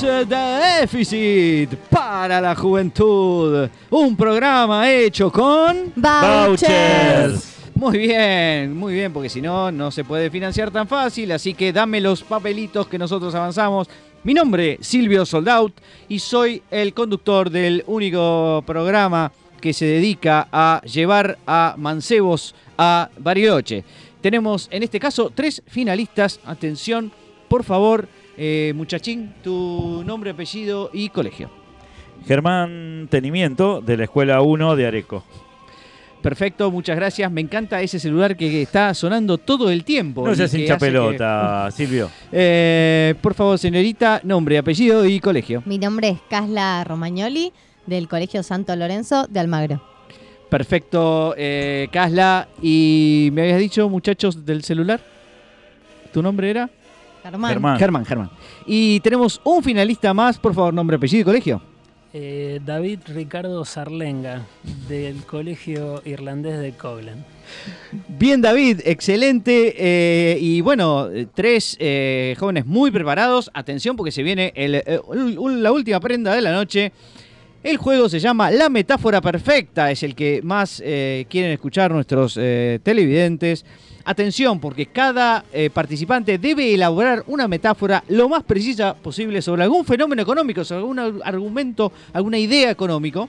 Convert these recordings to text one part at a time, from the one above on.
The Déficit para la Juventud. Un programa hecho con... Vouchers. Muy bien, muy bien, porque si no, no se puede financiar tan fácil, así que dame los papelitos que nosotros avanzamos. Mi nombre es Silvio Soldaut y soy el conductor del único programa que se dedica a llevar a mancebos a Bariloche. Tenemos en este caso tres finalistas. Atención, por favor, eh, muchachín, tu nombre, apellido y colegio. Germán Tenimiento, de la Escuela 1 de Areco. Perfecto, muchas gracias. Me encanta ese celular que está sonando todo el tiempo. No seas hincha que- pelota, Silvio. Eh, por favor, señorita, nombre, apellido y colegio. Mi nombre es Casla Romagnoli, del Colegio Santo Lorenzo de Almagro. Perfecto, eh, Casla. ¿Y me habías dicho, muchachos, del celular? ¿Tu nombre era? Germán. Germán. Germán, Germán. Y tenemos un finalista más, por favor, nombre, apellido y colegio. Eh, David Ricardo Sarlenga, del Colegio Irlandés de Coglan. Bien, David, excelente. eh, y bueno, tres eh, jóvenes muy preparados. Atención porque se viene el, la última prenda de la noche. El juego se llama La Metáfora Perfecta. Es el que más eh, quieren escuchar nuestros eh, televidentes. Atención, porque cada eh, participante debe elaborar una metáfora lo más precisa posible sobre algún fenómeno económico, sobre algún ar- argumento, alguna idea económico,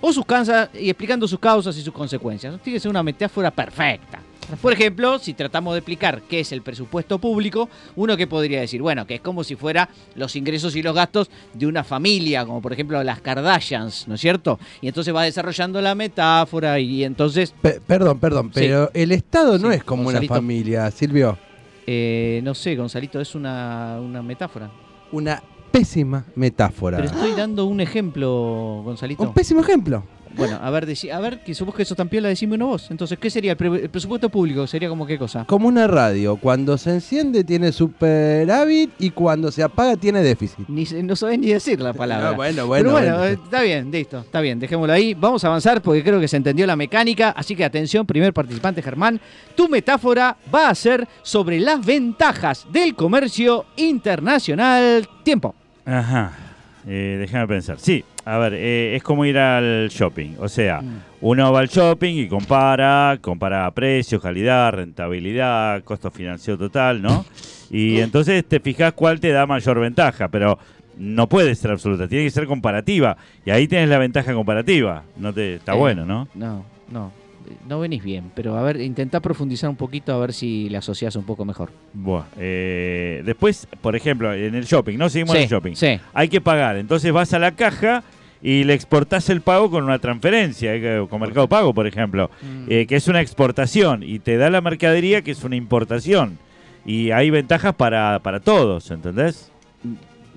o sus causas, y explicando sus causas y sus consecuencias. Tiene que ser una metáfora perfecta. Por ejemplo, si tratamos de explicar qué es el presupuesto público, uno que podría decir, bueno, que es como si fuera los ingresos y los gastos de una familia, como por ejemplo las Kardashians, ¿no es cierto? Y entonces va desarrollando la metáfora y entonces, Pe- perdón, perdón, Sí. pero el Estado no Sí, es como Gonzalito. una familia, Silvio. eh, no sé, Gonzalito, es una, una metáfora. Una pésima metáfora. Pero estoy dando un ejemplo, Gonzalito. Un pésimo ejemplo. Bueno, a ver, a ver, que vos que sos tan piola, decime uno vos. Entonces, ¿qué sería el, pre- el presupuesto público? ¿Sería como qué cosa? Como una radio. Cuando se enciende tiene superávit y cuando se apaga tiene déficit. Ni, se- no sabés ni decir la palabra. Bueno, Pero bueno. bueno, bueno. eh, está bien, listo, está bien, dejémoslo ahí. Vamos a avanzar porque creo que se entendió la mecánica. Así que atención, primer participante, Germán. Tu metáfora va a ser sobre las ventajas del comercio internacional. Tiempo. Ajá. Eh, déjame pensar. Sí, a ver, eh, es como ir al shopping. O sea, Mm. uno va al shopping y compara, compara precios, calidad, rentabilidad, costo financiero total, ¿no? Y entonces te fijas cuál te da mayor ventaja, pero no puede ser absoluta, tiene que ser comparativa. Y ahí tienes la ventaja comparativa. No te, está Eh, bueno, ¿no? No, no. No venís bien, pero a ver, intentá profundizar un poquito a ver si le asociás un poco mejor. Buah, eh, después, por ejemplo, en el shopping, ¿no? Seguimos en el shopping. sí. hay que pagar. Entonces vas a la caja y le exportás el pago con una transferencia, eh, con Mercado Pago, por ejemplo, Mm. eh, que es una exportación y te da la mercadería que es una importación. Y hay ventajas para, para todos, ¿entendés?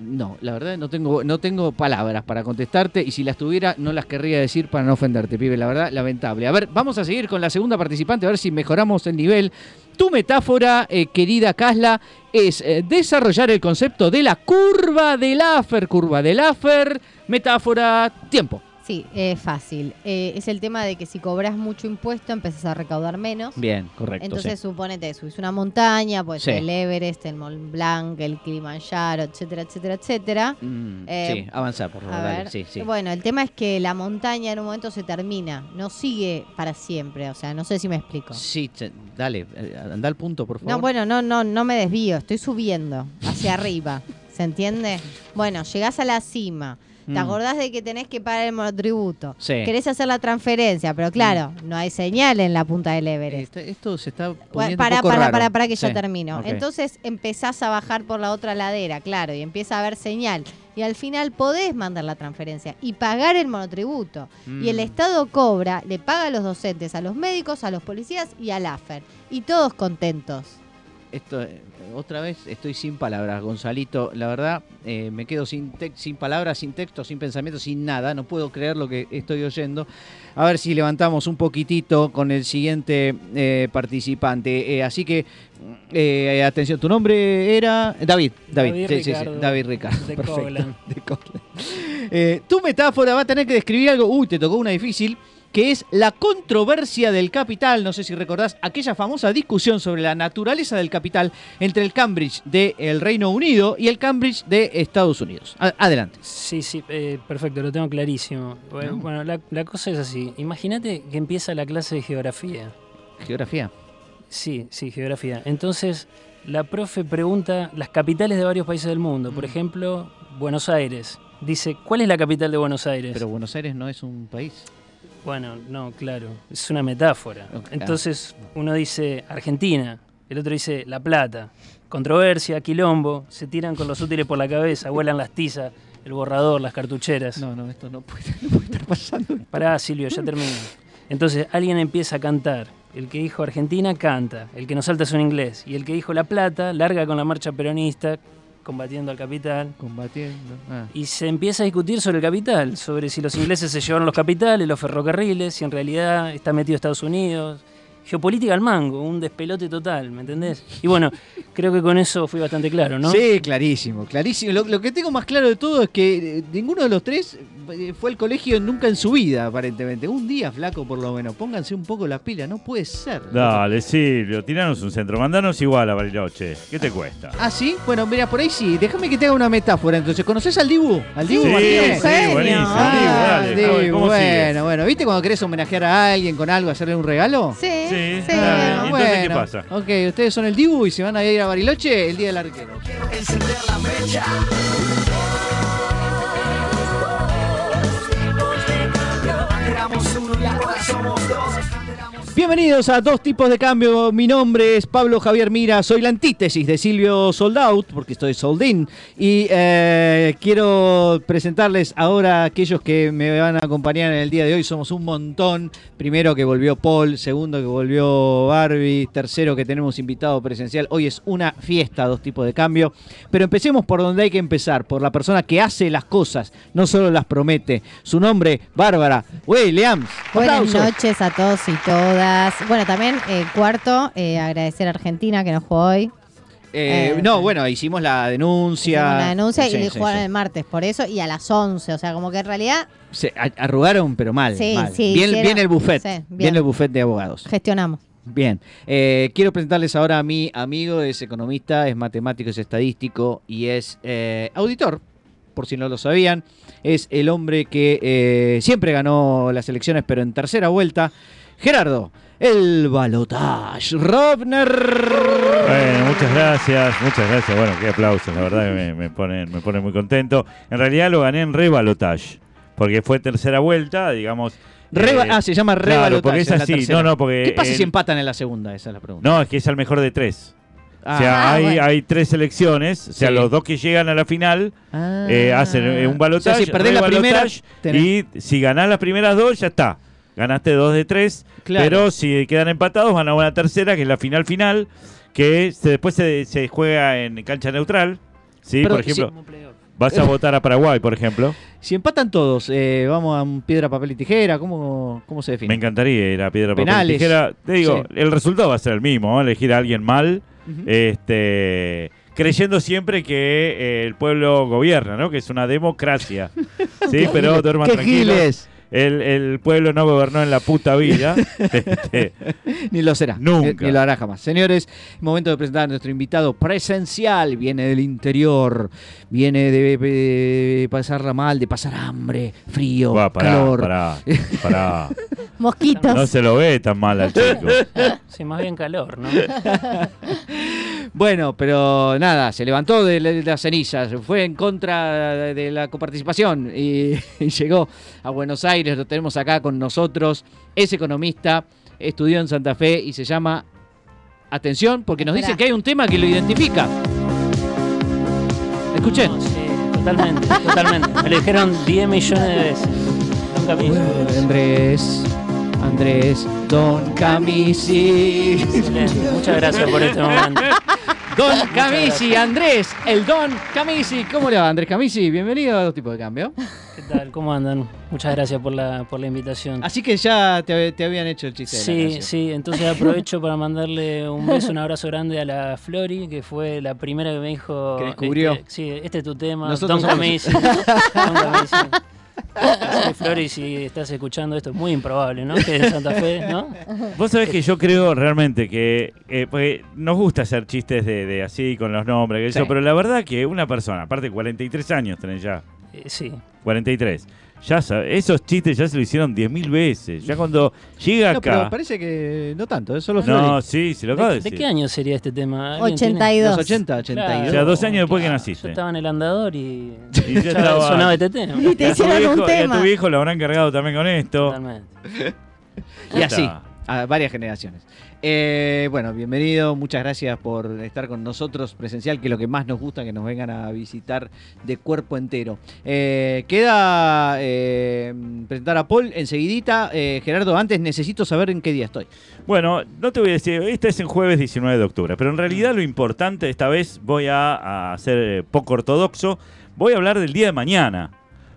No, la verdad no tengo, no tengo palabras para contestarte y si las tuviera no las querría decir para no ofenderte, pibe. La verdad, lamentable. A ver, vamos a seguir con la segunda participante a ver si mejoramos el nivel. Tu metáfora, eh, querida Casla, es eh, desarrollar el concepto de la curva del Laffer. Curva del Laffer, metáfora, tiempo. Sí, es fácil. Eh, es el tema de que si cobras mucho impuesto empezás a recaudar menos. Bien, correcto. Entonces, sí. suponete, subís una montaña, pues Sí. el Everest, el Mont Blanc, el Kilimanjaro, etcétera, etcétera, etcétera. Mm, eh, sí, avanzar, por favor. Dale, sí, sí. bueno, el tema es que la montaña en un momento se termina, no sigue para siempre, o sea, no sé si me explico. Sí, dale, eh, anda al punto, por favor. No, bueno, no, no, no me desvío, estoy subiendo hacia arriba, ¿se entiende? Bueno, llegás a la cima, te Mm. acordás de que tenés que pagar el monotributo, Sí. querés hacer la transferencia, pero claro, no hay señal en la punta del Everest. Este- esto se está Bueno, poniendo para, un poco para, raro. para, para que Sí, ya termino. Entonces empezás a bajar por la otra ladera, claro, y empieza a haber señal. Y al final podés mandar la transferencia y pagar el monotributo. Y el Mm. Estado cobra, le paga a los docentes, a los médicos, a los policías y al AFER. Y todos contentos. Esto, eh, otra vez estoy sin palabras, Gonzalito. La verdad, eh, me quedo sin, sin palabras, sin texto, sin pensamiento, sin nada. No puedo creer lo que estoy oyendo. A ver si levantamos un poquitito con el siguiente eh, participante. Eh, así que, eh, atención, tu nombre era David. David, David sí, sí, sí, Ricardo, David Ricardo. de Perfecto. De. Eh, tu metáfora va a tener que describir algo. Uy, te tocó una difícil. Que es la controversia del capital. No sé si recordás aquella famosa discusión sobre la naturaleza del capital entre el Cambridge del Reino Unido y el Cambridge de Estados Unidos. Adelante. Sí, sí, eh, perfecto, lo tengo clarísimo. Bueno, No. bueno, la, la cosa es así. Imagínate que empieza la clase de geografía. Geografía. Sí, sí, geografía. Entonces, la profe pregunta las capitales de varios países del mundo. Por ejemplo, Buenos Aires. Dice, ¿cuál es la capital de Buenos Aires? Pero Buenos Aires no es un país. Bueno, no, claro, es una metáfora. Entonces, uno dice Argentina, el otro dice La Plata. Controversia, quilombo, se tiran con los útiles por la cabeza, vuelan las tizas, el borrador, las cartucheras. No, no, esto no puede, no puede estar pasando. Pará, Silvio, ya termino. Entonces alguien empieza a cantar. El que dijo Argentina canta, el que no salta es un inglés. Y el que dijo La Plata larga con la marcha peronista, combatiendo al capital. Combatiendo. Ah. Y se empieza a discutir sobre el capital, sobre si los ingleses se llevaron los capitales, los ferrocarriles, si en realidad está metido Estados Unidos. Geopolítica al mango, un despelote total, ¿me entendés? Y bueno, creo que con eso fui bastante claro, ¿no? Sí, clarísimo, clarísimo. Lo, lo que tengo más claro de todo es que eh, ninguno de los tres eh, fue al colegio nunca en su vida, aparentemente. Un día, flaco, por lo menos. Pónganse un poco la pila, no puede ser. Dale, Silvio, tiranos un centro. Mandanos igual a Bariloche. ¿Qué te cuesta? Ah, sí, bueno, mira, por ahí sí. Déjame que te haga una metáfora. Entonces, ¿conoces al Dibu? ¿Al Dibu Sí, Martínez? sí, buenísimo. Ah, Dibu, dale. Dibu, A ver, ¿Cómo bueno, sigues? bueno. ¿Viste cuando querés homenajear a alguien con algo, hacerle un regalo? Sí, Sí, sí. dale. Ah, ¿Y entonces qué bueno. pasa? Ok, ustedes son el Dibu y se van a ir a Bariloche el día del arquero. Bienvenidos a Dos Tipos de Cambio. Mi nombre es Pablo Javier Mira. Soy la antítesis de Silvio Soldout, porque estoy soldín. Y eh, quiero presentarles ahora a aquellos que me van a acompañar en el día de hoy. Somos un montón. Primero que volvió Paul, segundo que volvió Barbie, tercero que tenemos invitado presencial. Hoy es una fiesta, Dos Tipos de Cambio. Pero empecemos por donde hay que empezar, por la persona que hace las cosas, no solo las promete. Su nombre, Bárbara Williams. Buenas noches a todos y todas. Bueno, también eh, cuarto, eh, agradecer a Argentina que nos jugó hoy. Eh, no, bueno, hicimos la denuncia. Hicimos la denuncia Sí, y sí, jugaron sí. el martes, por eso, y a las 11. O sea, como que en realidad Se arrugaron, pero mal. Sí, mal. sí, bien, hicieron- bien el buffet. bien. bien. el buffet de abogados. gestionamos. Bien. Quiero presentarles ahora a mi amigo, es economista, es matemático, es estadístico y es auditor, por si no lo sabían. Es el hombre que eh, siempre ganó las elecciones, pero en tercera vuelta. Gerardo, el balotage. Robner. Bueno, muchas gracias, muchas gracias. Bueno, qué aplausos, la verdad que me, me ponen, me ponen muy contento. En realidad lo gané en rebalotage, porque fue tercera vuelta, digamos. Reba- eh, ah, se llama claro, rebalotage. porque es así. No, no, porque. ¿Qué pasa el- si empatan en la segunda? Esa es la pregunta. No, es que es al mejor de tres. Ah, o sea, Ah, hay, bueno. hay tres selecciones, o sea, Sí. los dos que llegan a la final Ah. eh, hacen eh, un O balotaje. sea, si perdés la primera, tenés- Y si ganás las primeras dos, ya está. Ganaste dos de tres. Claro. Pero si quedan empatados, van a una tercera, que es la final final, que se- después se, se juega en cancha neutral. ¿sí? Por ejemplo, vas a votar a Paraguay, por ejemplo. Si empatan todos, eh, vamos a un piedra, papel y tijera. ¿Cómo, cómo se define? Me encantaría ir a piedra, papel, Penales. tijera. Te digo, Sí. el resultado va a ser el mismo, elegir a alguien mal, este, creyendo siempre que eh, el pueblo gobierna, ¿no? Que es una democracia. sí, pero duerman ¡Qué tranquilos. giles! El, el pueblo no gobernó en la puta vida. Este, Ni lo será. Nunca. Ni lo hará jamás. Señores, momento de presentar a nuestro invitado presencial. Viene del interior. Viene de, de pasarla mal, de pasar hambre, frío, va, pará, calor. pará, pará. Mosquitos. No se lo ve tan mal al chico. Sí, más bien calor, ¿no? Bueno, pero nada, se levantó de, la- de las cenizas, fue en contra de, de la coparticipación y, y llegó a Buenos Aires, lo tenemos acá con nosotros, es economista, estudió en Santa Fe y se llama, atención, porque nos dice que hay un tema que lo identifica. Escuchen. No, sí, totalmente, totalmente. Me lo dijeron 10 millones de veces. Nunca me hizo. Andrés, Andrés, Don Camisi. Excelente. Muchas gracias por este momento. Don Camisi, Andrés, el Don Camisi. ¿Cómo le va, Andrés Camisi? Bienvenido a Dos Tipos de Cambio. ¿Qué tal? ¿Cómo andan? Muchas gracias por la, por la invitación. Así que ya te, te habían hecho el chiste. de la Sí, sí, entonces aprovecho para mandarle un beso, un abrazo grande a la Flori, que fue la primera que me dijo... Que descubrió. este, sí, este es tu tema, Nosotros Don somos- Camisi. Don Camisi. Así que, Flori, si estás escuchando esto, es muy improbable, ¿no? Que en Santa Fe, ¿no? Vos sabés que yo creo realmente que eh, porque nos gusta hacer chistes de, de así con los nombres, que Sí. eso, pero la verdad que una persona, aparte 43 años tenés ya, Eh, sí. 43, ya sabe, esos chistes ya se lo hicieron 10.000 veces. Ya cuando llega No, pero acá. parece que no tanto, es solo No, sí, se lo acabo de ¿De, de decir. qué año sería este tema? ¿Alguien tiene? 82. Los 80, 82. O sea, dos años después que Claro, naciste. Yo estaba en el andador y, Y ya estaba- sonaba este tema. Y te Y a tu hicieron un viejo- y a tema. tu viejo lo habrán cargado también con esto. Totalmente. Y así, Está. A varias generaciones. Eh, bueno, bienvenido, muchas gracias por estar con nosotros presencial, que es lo que más nos gusta, que nos vengan a visitar de cuerpo entero. Eh, queda eh, presentar a Paul enseguidita. Eh, Gerardo, antes necesito saber en qué día estoy. Bueno, no te voy a decir, este es en jueves 19 de octubre, pero en realidad lo importante esta vez voy a, a ser poco ortodoxo, voy a hablar del día de mañana,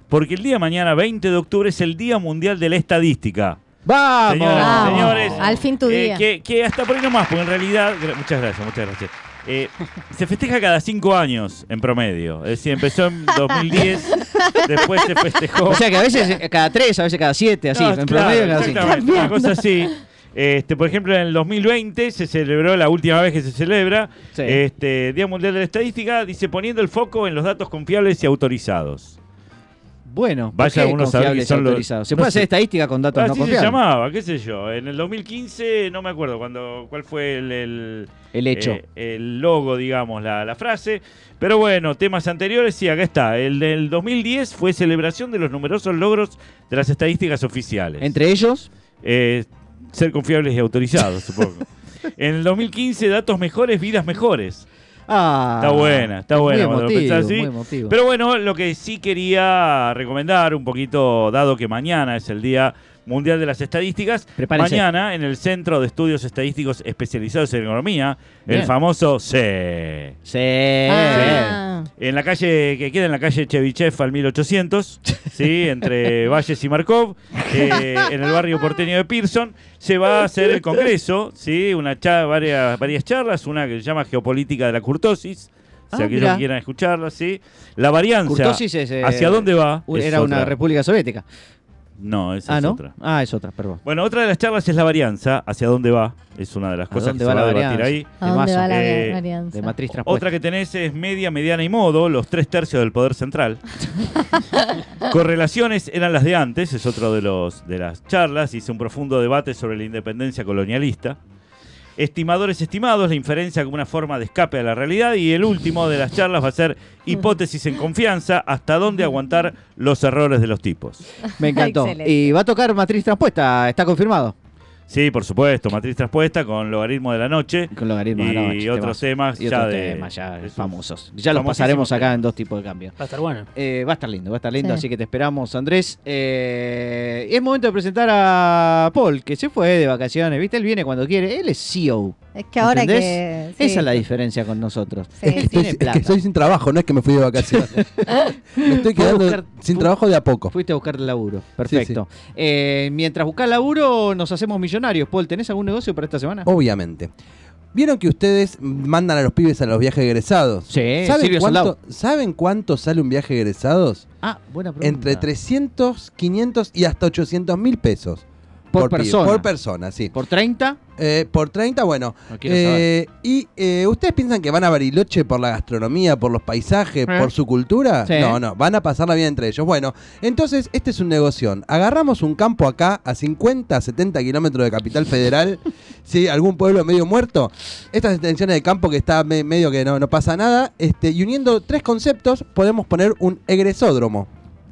porque el día de mañana, 20 de octubre, es el Día Mundial de la Estadística. ¡Vamos! Señoras y Vamos. señores, Al fin tu eh, día. que, que hasta por ahí nomás, porque en realidad, gra- muchas gracias, muchas gracias. Eh, se festeja cada cinco años en promedio, es decir, empezó en 2010, después se festejó... O sea que a veces eh, cada tres, a veces cada siete, así, No, en claro, promedio cada cinco. exactamente, una cosa así. Este, por ejemplo, en el 2020 se celebró la última vez que se celebra Sí. este Día Mundial de la Estadística, dice poniendo el foco en los datos confiables y autorizados. Bueno, Vaya ¿por qué uno a saber son los- autorizados? Se no puede sé. hacer estadística con datos no Así se confiables. llamaba, qué sé yo. En el 2015 no me acuerdo cuando cuál fue el, el, El hecho. eh, el logo, digamos, la, la frase. Pero bueno, temas anteriores, sí, acá está. El del 2010 fue celebración de los numerosos logros de las estadísticas oficiales. Entre ellos, Eh, ser confiables y autorizados, supongo. En el 2015, datos mejores, vidas mejores. Ah, Está buena, está buena cuando emotivo, así. muy emotivo. Pero bueno, lo que sí quería recomendar un poquito, dado que mañana es el Día Mundial de las Estadísticas, Prepárese. mañana en el Centro de Estudios Estadísticos Especializados en Economía, Bien. el famoso C. Sí. Ah. En la calle, que queda en la calle Chevichev al 1800, ¿sí? entre Valles y Markov, eh, en el barrio porteño de Pearson, se va a hacer el congreso, ¿sí? Una cha- varias, varias charlas, una que se llama Geopolítica de la Curtosis, Ah, si aquellos mirá. que quieran escucharla, ¿sí? La varianza, Curtosis es, eh, ¿hacia dónde va? Era una otra. república soviética. No, esa Ah, es ¿no? otra. Ah, es otra, perdón. Bueno, otra de las charlas es la varianza, ¿hacia dónde va? Es una de las ¿A cosas que se va a debatir varianza? ahí. ¿A dónde va la Eh, varianza? De matriz transpuesta. Otra que tenés es media, mediana y modo, los tres tercios del poder central. Correlaciones eran las de antes, es otro de los de las charlas. Hice un profundo debate sobre la independencia colonialista. Estimadores estimados, la inferencia como una forma de escape a la realidad. Y el último de las charlas va a ser hipótesis en confianza, hasta dónde aguantar los errores de los tipos. Me encantó. Excelente. Y va a tocar matriz transpuesta, está confirmado. Sí, por supuesto, matriz transpuesta con logaritmo de la noche. Con logaritmo y de la noche, otros temazo. temas Y ya otros de temas ya famosos. Ya los pasaremos acá en dos tipos de cambios. Va a estar bueno. Eh, va a estar lindo, va a estar lindo, Sí. así que te esperamos, Andrés. Eh, es momento de presentar a Paul, que se fue de vacaciones, ¿viste? Él viene cuando quiere, él es CEO. Es que ahora ¿Entendés? que. sí. Esa es la diferencia con nosotros. Sí. Estoy- es que estoy sin trabajo, no es que me fui de vacaciones. me estoy quedando buscar- sin trabajo de a poco. Fuiste a buscar laburo. Perfecto. Eh, mientras buscas laburo, nos hacemos millonarios. Paul, ¿tenés algún negocio para esta semana? Obviamente. ¿Vieron que ustedes mandan a los pibes a los viajes egresados? Sí, ¿Saben cuánto. ¿Saben cuánto sale un viaje egresados? Ah, buena pregunta. Entre 300, 500 y hasta 800 mil pesos. Por persona. Por persona, sí. ¿Por 30? Eh, por 30, bueno. No Eh, y eh, ustedes piensan que van a Bariloche por la gastronomía, por los paisajes, Eh. por su cultura? Sí. No, no, van a pasarla bien entre ellos. Bueno, entonces este es un negocio. Agarramos un campo acá a 50, 70 kilómetros de Capital Federal, ¿sí? algún pueblo medio muerto. Estas extensiones de campo que está me- medio que no, no pasa nada. Este, y uniendo tres conceptos podemos poner un egresódromo.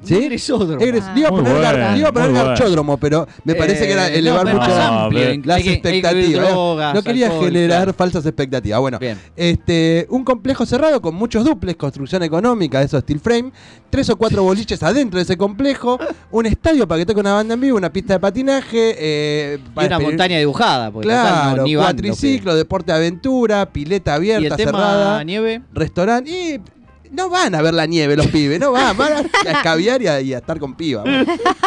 ¿Sí? Egresódromo. Egres- Ah. le iba a Muy poner, gar- bueno, iba a poner muy bueno. garchódromo, pero me parece que era Eh, elevar no, pero mucho más amplio, las expectativas. drogas, no quería alcohol, generar claro. falsas expectativas. Bueno, Bien. este, un complejo cerrado con muchos duples, construcción económica, eso steel frame, tres o cuatro boliches adentro de ese complejo, un estadio para que toque una banda en vivo, una pista de patinaje, eh, Y para una montaña dibujada. porque total, Claro, no, ni bando, cuatriciclo, deporte de aventura, pileta pero- ¿Y el abierta, tema cerrada, nieve? restaurante y no van a ver la nieve los pibes, no van, van a, a escabiar y a, y a estar con piba.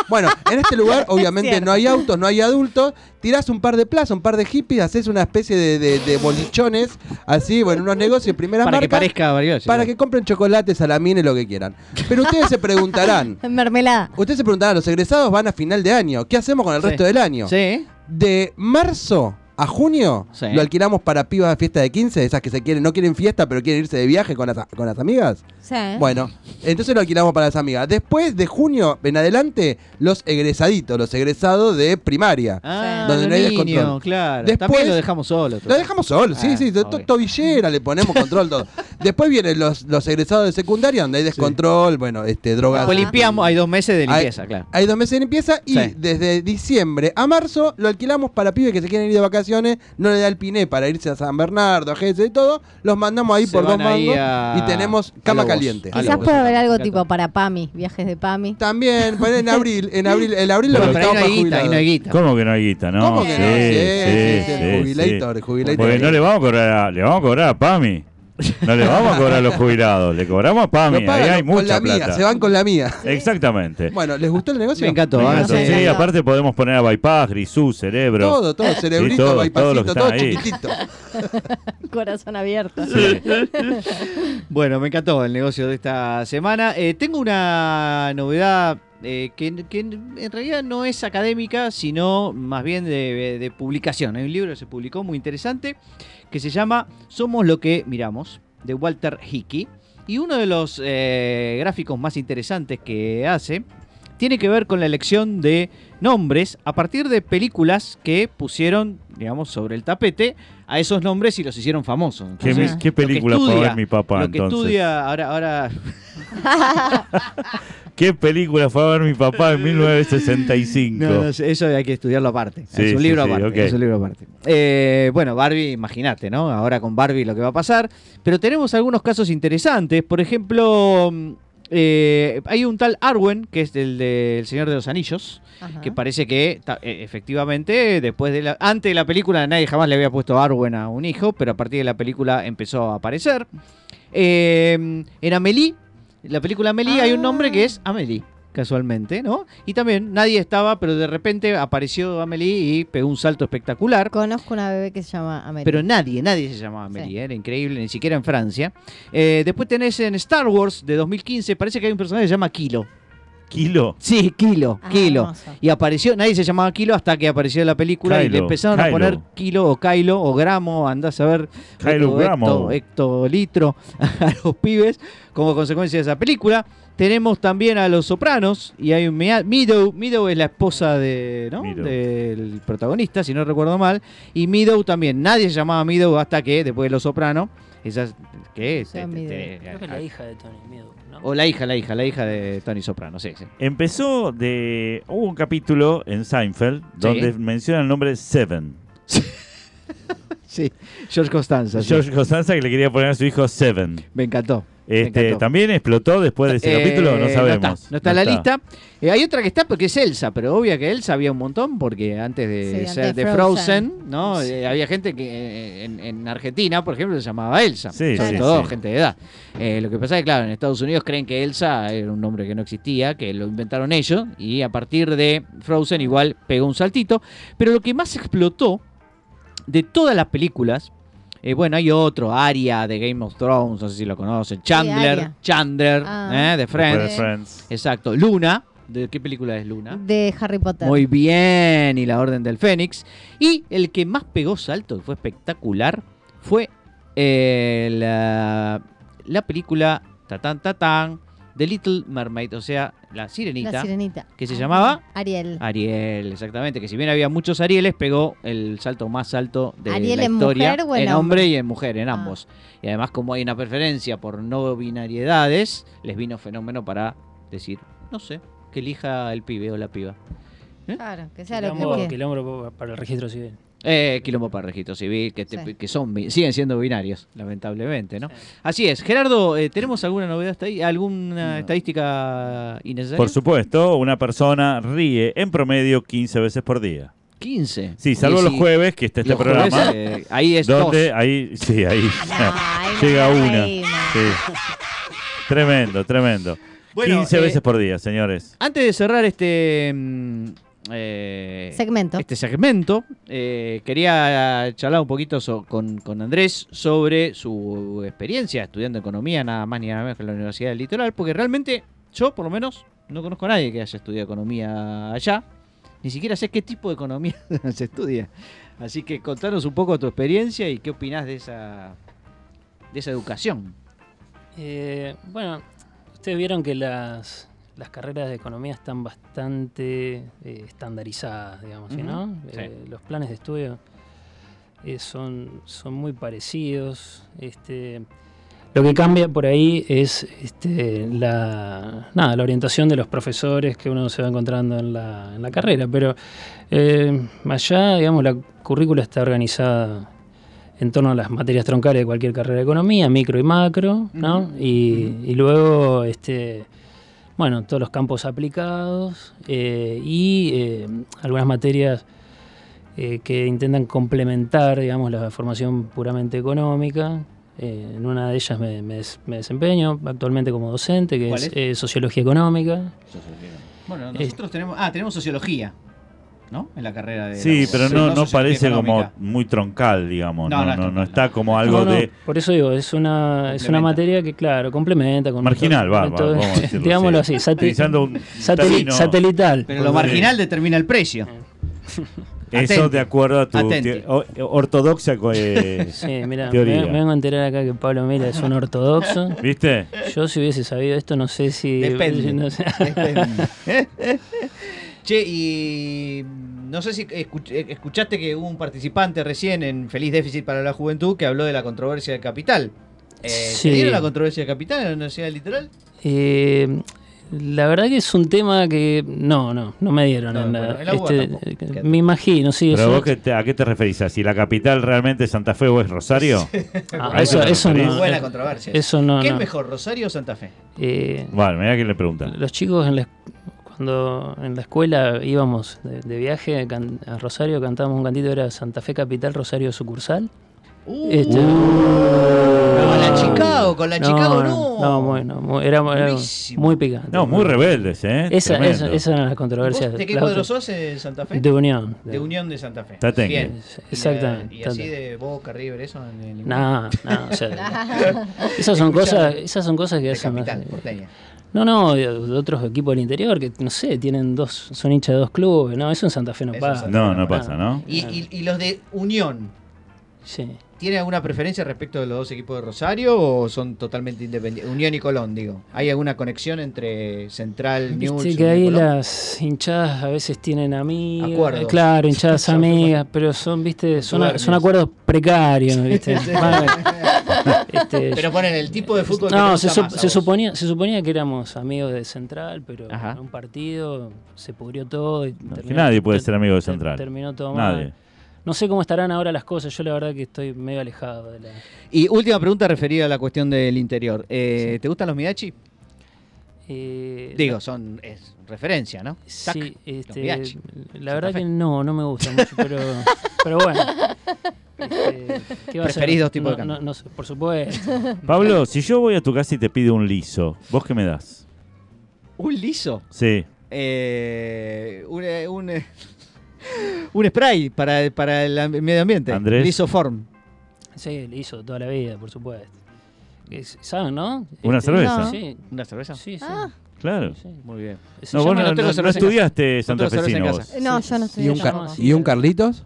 Bueno, en este lugar obviamente no hay autos, no hay adultos, tirás un par de plazas, un par de hippies, haces una especie de, de- de bolichones, así, bueno, unos negocios, primeras Para que marcas, parezca varios. para que compren chocolates, salamines, lo que quieran. Pero ustedes se preguntarán, Mermelada. ustedes se preguntarán, los egresados van a final de año, ¿qué hacemos con el Sí. resto del año? Sí. De marzo a junio Sí. lo alquilamos para pibas de fiesta de 15, esas que se quieren, no quieren fiesta, pero quieren irse de viaje con las, con las amigas. Sí. Bueno, entonces lo alquilamos para las amigas. Después de junio en adelante, los egresaditos, los egresados de primaria. Ah, Donde no hay descontrol. claro. Después- También lo dejamos solo. Lo dejamos solo, sí, Ah, sí, tobillera, le ponemos control todo. Después vienen los, los egresados de secundaria, donde hay descontrol, bueno, este, drogas. Pues limpiamos, hay dos meses de Hay- limpieza, claro. Hay dos meses de limpieza y Sí. desde diciembre a marzo lo alquilamos para pibes que se quieren ir de vacaciones, no le da el piné para irse a San Bernardo, a Gese y todo, los mandamos ahí Se por dos van ahí mangos a- y tenemos a cama Lobos. caliente. A Quizás Lobos. puede haber algo tipo para PAMI, viajes de PAMI. También, pero en abril, en abril, el abril lo Pero ahí necesitamos no hay guita, ahí no hay guita. ¿Cómo que no hay guita? No, ¿Cómo que sí, no? Sí, sí, sí, sí, sí, jubilator, sí. jubilator. Porque no le vamos a cobrar a, le vamos a cobrar a PAMI. No le vamos a cobrar a los jubilados, le cobramos a PAMI. Pagan Ahí hay con la mucha mía, plata. se van con la mía. Exactamente. Bueno, ¿les gustó el negocio? Me encantó. Me ah, encantó. sí. Sí, Sí. aparte podemos poner a bypass, grisú, cerebro. Todo, todo, cerebrito, todo, bypassito, todo chiquitito. Corazón abierto. Bueno, me encantó el negocio de esta semana. Eh, tengo una novedad eh, que, que en realidad no es académica, sino más bien de, de publicación. Hay un libro que se publicó muy interesante que se llama Somos lo que miramos, de Walter Hickey. Y uno de los eh, gráficos más interesantes que hace tiene que ver con la elección de nombres a partir de películas que pusieron, digamos, sobre el tapete a esos nombres y los hicieron famosos. ¿Qué, Entonces, película fue a ver mi papá lo que entonces? estudia ahora, ahora ¿Qué película fue a ver mi papá en 1965? no, no, eso hay que estudiarlo aparte. Sí, es un sí, aparte. Es un libro aparte. Eh, bueno, Barbie, imagínate, ¿no? Ahora con Barbie lo que va a pasar. Pero tenemos algunos casos interesantes. Por ejemplo, mm, eh, hay un tal Arwen, que es el del Señor de los Anillos, Ajá. que parece que ta- eh, efectivamente después de la antes de la película nadie jamás le había puesto Arwen a un hijo, pero a partir de la película empezó a aparecer. Eh, en Amelie, la película Amelie hay un nombre que es Amelie, casualmente, ¿no? Y también nadie estaba, pero de repente apareció Amelie y pegó un salto espectacular. Conozco una bebé que se llama Amelie. Pero nadie, nadie se llamaba Amelie, Sí. ¿eh? era increíble, ni siquiera en Francia. Eh, después tenés en Star Wars de 2015, parece que hay un personaje que se llama Kilo. ¿Kilo? Sí, Kilo, Ah, Kilo. hermoso. Y apareció, nadie se llamaba Kilo hasta que apareció la película y le Kylo, empezaron a poner Kilo o Kylo o Gramo, andás a ver Kylo o Gramo. hecto- hectolitro a los pibes como consecuencia de esa película. Tenemos también a los sopranos y hay un Mea- Meadow, Meadow es la esposa de, ¿no? Meadow. del protagonista, si no recuerdo mal, y Meadow también, nadie se llamaba Meadow hasta que después de los sopranos, esas que sea, te- te- Meadow. te- Creo que es la hija de Tony ¿no? o la hija, la hija, la hija de Tony Soprano, sí, sí. Empezó de. Hubo un capítulo en Seinfeld donde menciona el nombre Seven. Sí, George Costanza. sí. George Costanza que le quería poner a su hijo Seven. Me encantó. Este. ¿También explotó después de ese Eh, capítulo? No sabemos. No está, no está en la lista. Eh, hay otra que está porque es Elsa, pero obvio que Elsa había un montón porque antes de Sí, ser de de Frozen, Frozen. ¿no? Eh, había gente que en, en Argentina, por ejemplo, se llamaba Elsa. Sí, sobre sí, todo sí. gente de edad. Eh, lo que pasa es que, claro, en Estados Unidos creen que Elsa era un nombre que no existía, que lo inventaron ellos, y a partir de Frozen igual pegó un saltito. Pero lo que más explotó de todas las películas, eh, bueno, hay otro, Aria de Game of Thrones, no sé si lo conocen, Chandler. Chandler, Ah. eh, de Después de Friends. Friends. Exacto, Luna, ¿de qué película es Luna? De Harry Potter. Muy bien, y la Orden del Fénix. Y el que más pegó salto, que fue espectacular, fue eh, la, la película Tatán Tatán, The Little Mermaid, o sea, la sirenita, La sirenita. que se llamaba Ariel. Ariel, exactamente, que si bien había muchos Arieles, pegó el salto más alto de ¿Ariel la en historia. mujer o en hombre hombre? y en mujer, en Ah. ambos. Y además, como hay una preferencia por no binariedades, les vino fenómeno para decir, no sé, que elija el pibe o la piba. Claro, que sea lo que Quilombo, quiera. quilombo para el registro civil. Eh, quilombo para registro civil, que, te- Sí. que son siguen siendo binarios, lamentablemente, ¿no? Sí. Así es. Gerardo, eh, ¿tenemos alguna novedad hasta ahí? ¿Alguna No. estadística innecesaria? Por supuesto, una persona ríe en promedio 15 veces por día. 15. Sí, salvo los jueves, que está este los jueves, programa. eh, ahí es donde dos. ahí, sí, ahí no llega una. Sí. Tremendo, tremendo. Bueno, 15 eh, veces por día, señores. Antes de cerrar este mm, eh, Segmento. este segmento, eh, quería charlar un poquito so- con, con Andrés sobre su experiencia estudiando economía, nada más ni nada menos que en la Universidad del Litoral, porque realmente yo, por lo menos, no conozco a nadie que haya estudiado economía allá. Ni siquiera sé qué tipo de economía se estudia. Así que contanos un poco tu experiencia y qué opinás de esa, de esa educación. Eh, bueno, ustedes vieron que las, las carreras de economía están bastante eh, estandarizadas, digamos, ¿sí, ¿no? Sí. Eh, los planes de estudio eh, son, son muy parecidos. Este, lo que cambia por ahí es este, la, nada, la orientación de los profesores que uno se va encontrando en la, en la carrera, pero allá, digamos, la currícula está organizada en torno a las materias troncales de cualquier carrera de economía, micro y macro, ¿no? Y, y luego, este, bueno, todos los campos aplicados eh, y eh, algunas materias eh, que intentan complementar, digamos, la formación puramente económica. Eh, en una de ellas me, me des- me desempeño actualmente como docente, que ¿Cuál es, es? eh, sociología económica. Bueno, nosotros tenemos. Ah, tenemos sociología, ¿no? En la carrera de. Sí, la- pero no, no parece como muy troncal, digamos. No, No, no no, es no, troncal, está como algo No, no, de. por eso digo, es una, es una materia que, claro, complementa con Marginal, va, digámoslo así. sati- Utilizando un satelital. Pero lo marginal determina el precio. Eso Atenti. de acuerdo a tu Atenti. te- o- ortodoxa. co- eh, Sí, mira, me, Teoría. me vengo a enterar acá que Pablo Mira es un ortodoxo. ¿Viste? Yo si hubiese sabido esto no sé si... Depende. no sé. Depende. che, y no sé si escuch- eh, escuchaste que hubo un participante recién en Feliz Déficit para la Juventud que habló de la controversia de capital. Eh, Sí. ¿Se dieron la controversia de capital en la Universidad del Litoral? Eh, la verdad que es un tema que... No, no, no me dieron. No, en la- bueno, este, tampoco. eh, me imagino, sí. Pero vos, qué te- ¿a qué te referís? ¿A si la capital realmente es Santa Fe o es Rosario? Ah, ¿A eso, eso no. Buena controversia. Eso no. ¿Qué no. es mejor, Rosario o Santa Fe? Eh, Bueno, mira quién le pregunta. Los chicos en la, cuando en la escuela íbamos de, de viaje a Rosario, cantábamos un cantito, era Santa Fe Capital, Rosario Sucursal. Uh, Este- con la Chicago, con la Chicago no. No, bueno, muy- era, muy picante. No, muy rebeldes, ¿eh? Esa, esa, esa era la controversia. ¿Vos ¿De qué La cuadro otra- sos en Santa Fe? De Unión. De Unión de Santa Fe. Tatengue. Bien. Exactamente. Y, así de Boca, River, eso en el No, no, o sea, esas son cosas, esas son cosas que hacen. capital, porteña. No, no, de, otros equipos del interior que no sé, tienen dos, son hinchas de dos clubes. No, eso en Santa Fe no Eso pasa. No, no no pasa, ¿no? Y, y- y los de Unión, Sí. ¿tienen alguna preferencia respecto de los dos equipos de Rosario o son totalmente independientes? Unión y Colón, digo. ¿Hay alguna conexión entre Central, Newell's, Viste que ahí Colón? las hinchadas a veces tienen amigas, Acuerdos. claro, hinchadas amigas, pero son, viste, son, son acuerdos precarios, viste. Más- este, Pero ponen el tipo de fútbol no, se, suponía, se suponía que éramos amigos de Central, pero Ajá. en un partido se pudrió todo y que nadie puede ser amigo de ter- Central. Terminó todo Nadie. mal. No sé cómo estarán ahora las cosas, yo la verdad que estoy medio alejado de la... Y última pregunta referida a la cuestión del interior. Eh, ¿Te gustan los Midachi? Eh, Digo, son es referencia, ¿no? Tac, Sí, este, la verdad que no, no me gusta mucho, pero, pero bueno. Este, ¿qué va a ser? Preferís dos tipos No, de no, no por supuesto. Pablo, si yo voy a tu casa y te pido un liso, ¿vos qué me das? ¿Un liso? Sí. Eh, un, eh, un, eh, un spray para, para el medio ambiente. Andrés. Lisoform. Sí, le hizo toda la vida, por supuesto. Es- ¿Saben, no? ¿Una Este, cerveza? Sí, ¿Una cerveza? sí, sí. Ah. Claro. sí. Muy bien. Se No, llama- no, no no- no estudiaste No tengo cerveza en santafesino casa. vos. No, Sí, yo no estoy ¿Y un, ca-. ¿Y un Carlitos?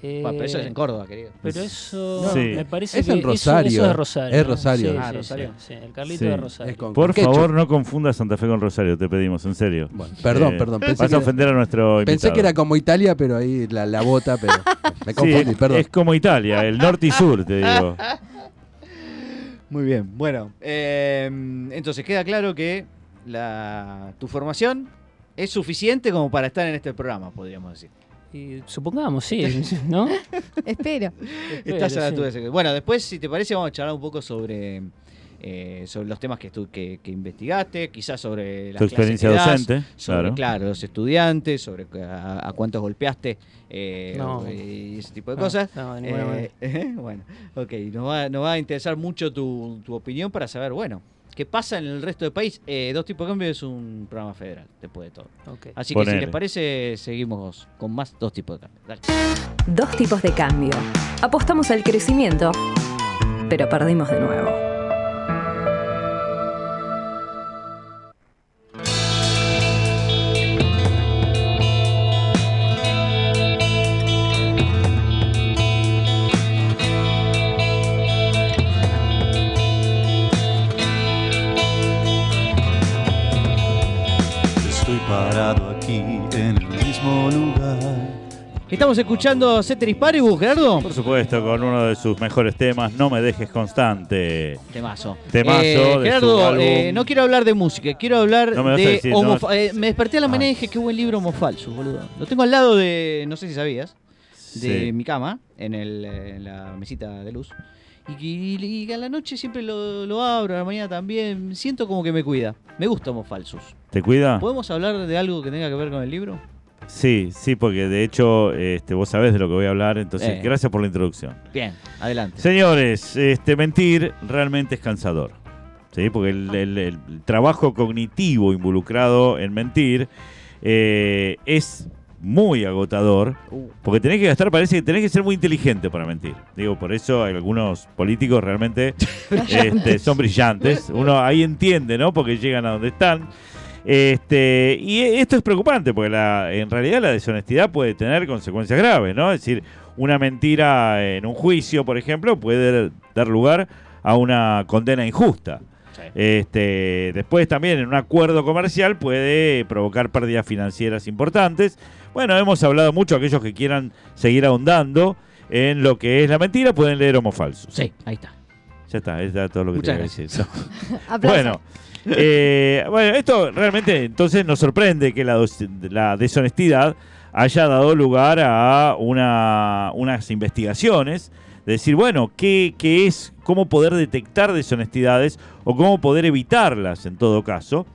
Eh, pero eso es en Córdoba, querido. Pero eso Sí. me parece Es que en Rosario, Eso, eh. es Rosario. Es ¿no? Rosario. Sí, Ah, sí, Rosario. Sí, sí, el Carlito Sí. de Es Rosario. Por ketchup. favor, no confundas Santa Fe con Rosario, te pedimos, en serio. Bueno, perdón, Eh, perdón. Pensé Vas que, a era, ofender a nuestro pensé invitado. que era como Italia, pero ahí la, la bota, pero me Sí, confundí, perdón. es como Italia, el norte y sur, te digo. Muy bien. Bueno, eh, entonces queda claro que la, tu formación es suficiente como para estar en este programa, podríamos decir. Y supongamos, sí, ¿no? Espero. Estás a la sí. altura de ese- Bueno, después, si te parece, vamos a charlar un poco sobre, eh, sobre los temas que, estu- que, que investigaste, quizás sobre las Tu clases experiencia das, docente, sobre, claro. los estudiantes, sobre a, a cuántos golpeaste eh, No. y ese tipo de No, cosas. no, de ninguna Eh, bueno, ok, nos va, nos va a interesar mucho tu, tu opinión para saber, bueno, que pasa en el resto del país. Eh, dos tipos de cambio es un programa federal, después de todo. Así que si les parece, seguimos con más dos tipos de cambio. Dale. Dos tipos de cambio. Apostamos al crecimiento, pero perdimos de nuevo. Parado aquí en el mismo lugar. Estamos escuchando Ceteris Paribus, Gerardo. Por supuesto, con uno de sus mejores temas, No me dejes constante. Temazo. Temazo Eh, de su Gerardo, álbum. eh, no quiero hablar de música, quiero hablar No me de decir, homo no. fa- eh, me desperté a la Ah. mañana y dije, qué buen libro homofalso, boludo. Lo tengo al lado de, no sé si sabías, de Sí. mi cama, en, el, en la mesita de luz. Y, y- y a la noche siempre lo, lo abro, a la mañana también. Siento como que me cuida. Me gusta homofalsus. ¿Te cuida? ¿Podemos hablar de algo que tenga que ver con el libro? Sí, sí, porque de hecho este, vos sabés de lo que voy a hablar, entonces Eh. gracias por la introducción. Bien, adelante. Señores, este, mentir realmente es cansador. ¿sí? Porque el, el- el trabajo cognitivo involucrado en mentir eh, es muy agotador. Uh, Porque tenés que gastar, parece que tenés que ser muy inteligente para mentir. Digo, por eso algunos políticos realmente este, son brillantes. Uno ahí entiende, ¿no? Porque llegan a donde están. Este, y esto es preocupante, porque la, en realidad la deshonestidad puede tener consecuencias graves, ¿no? Es decir, una mentira en un juicio, por ejemplo, puede dar lugar a una condena injusta. Este, después también en un acuerdo comercial puede provocar pérdidas financieras importantes. Bueno, hemos hablado mucho, aquellos que quieran seguir ahondando en lo que es la mentira, pueden leer Homo Falsus. sí, ahí está. Ya está, es todo lo que Muchas tenía que decir. Bueno, eh, bueno, esto realmente entonces nos sorprende que la, la deshonestidad haya dado lugar a una, unas investigaciones de decir, bueno, ¿qué, qué es, cómo poder detectar deshonestidades o cómo poder evitarlas en todo caso.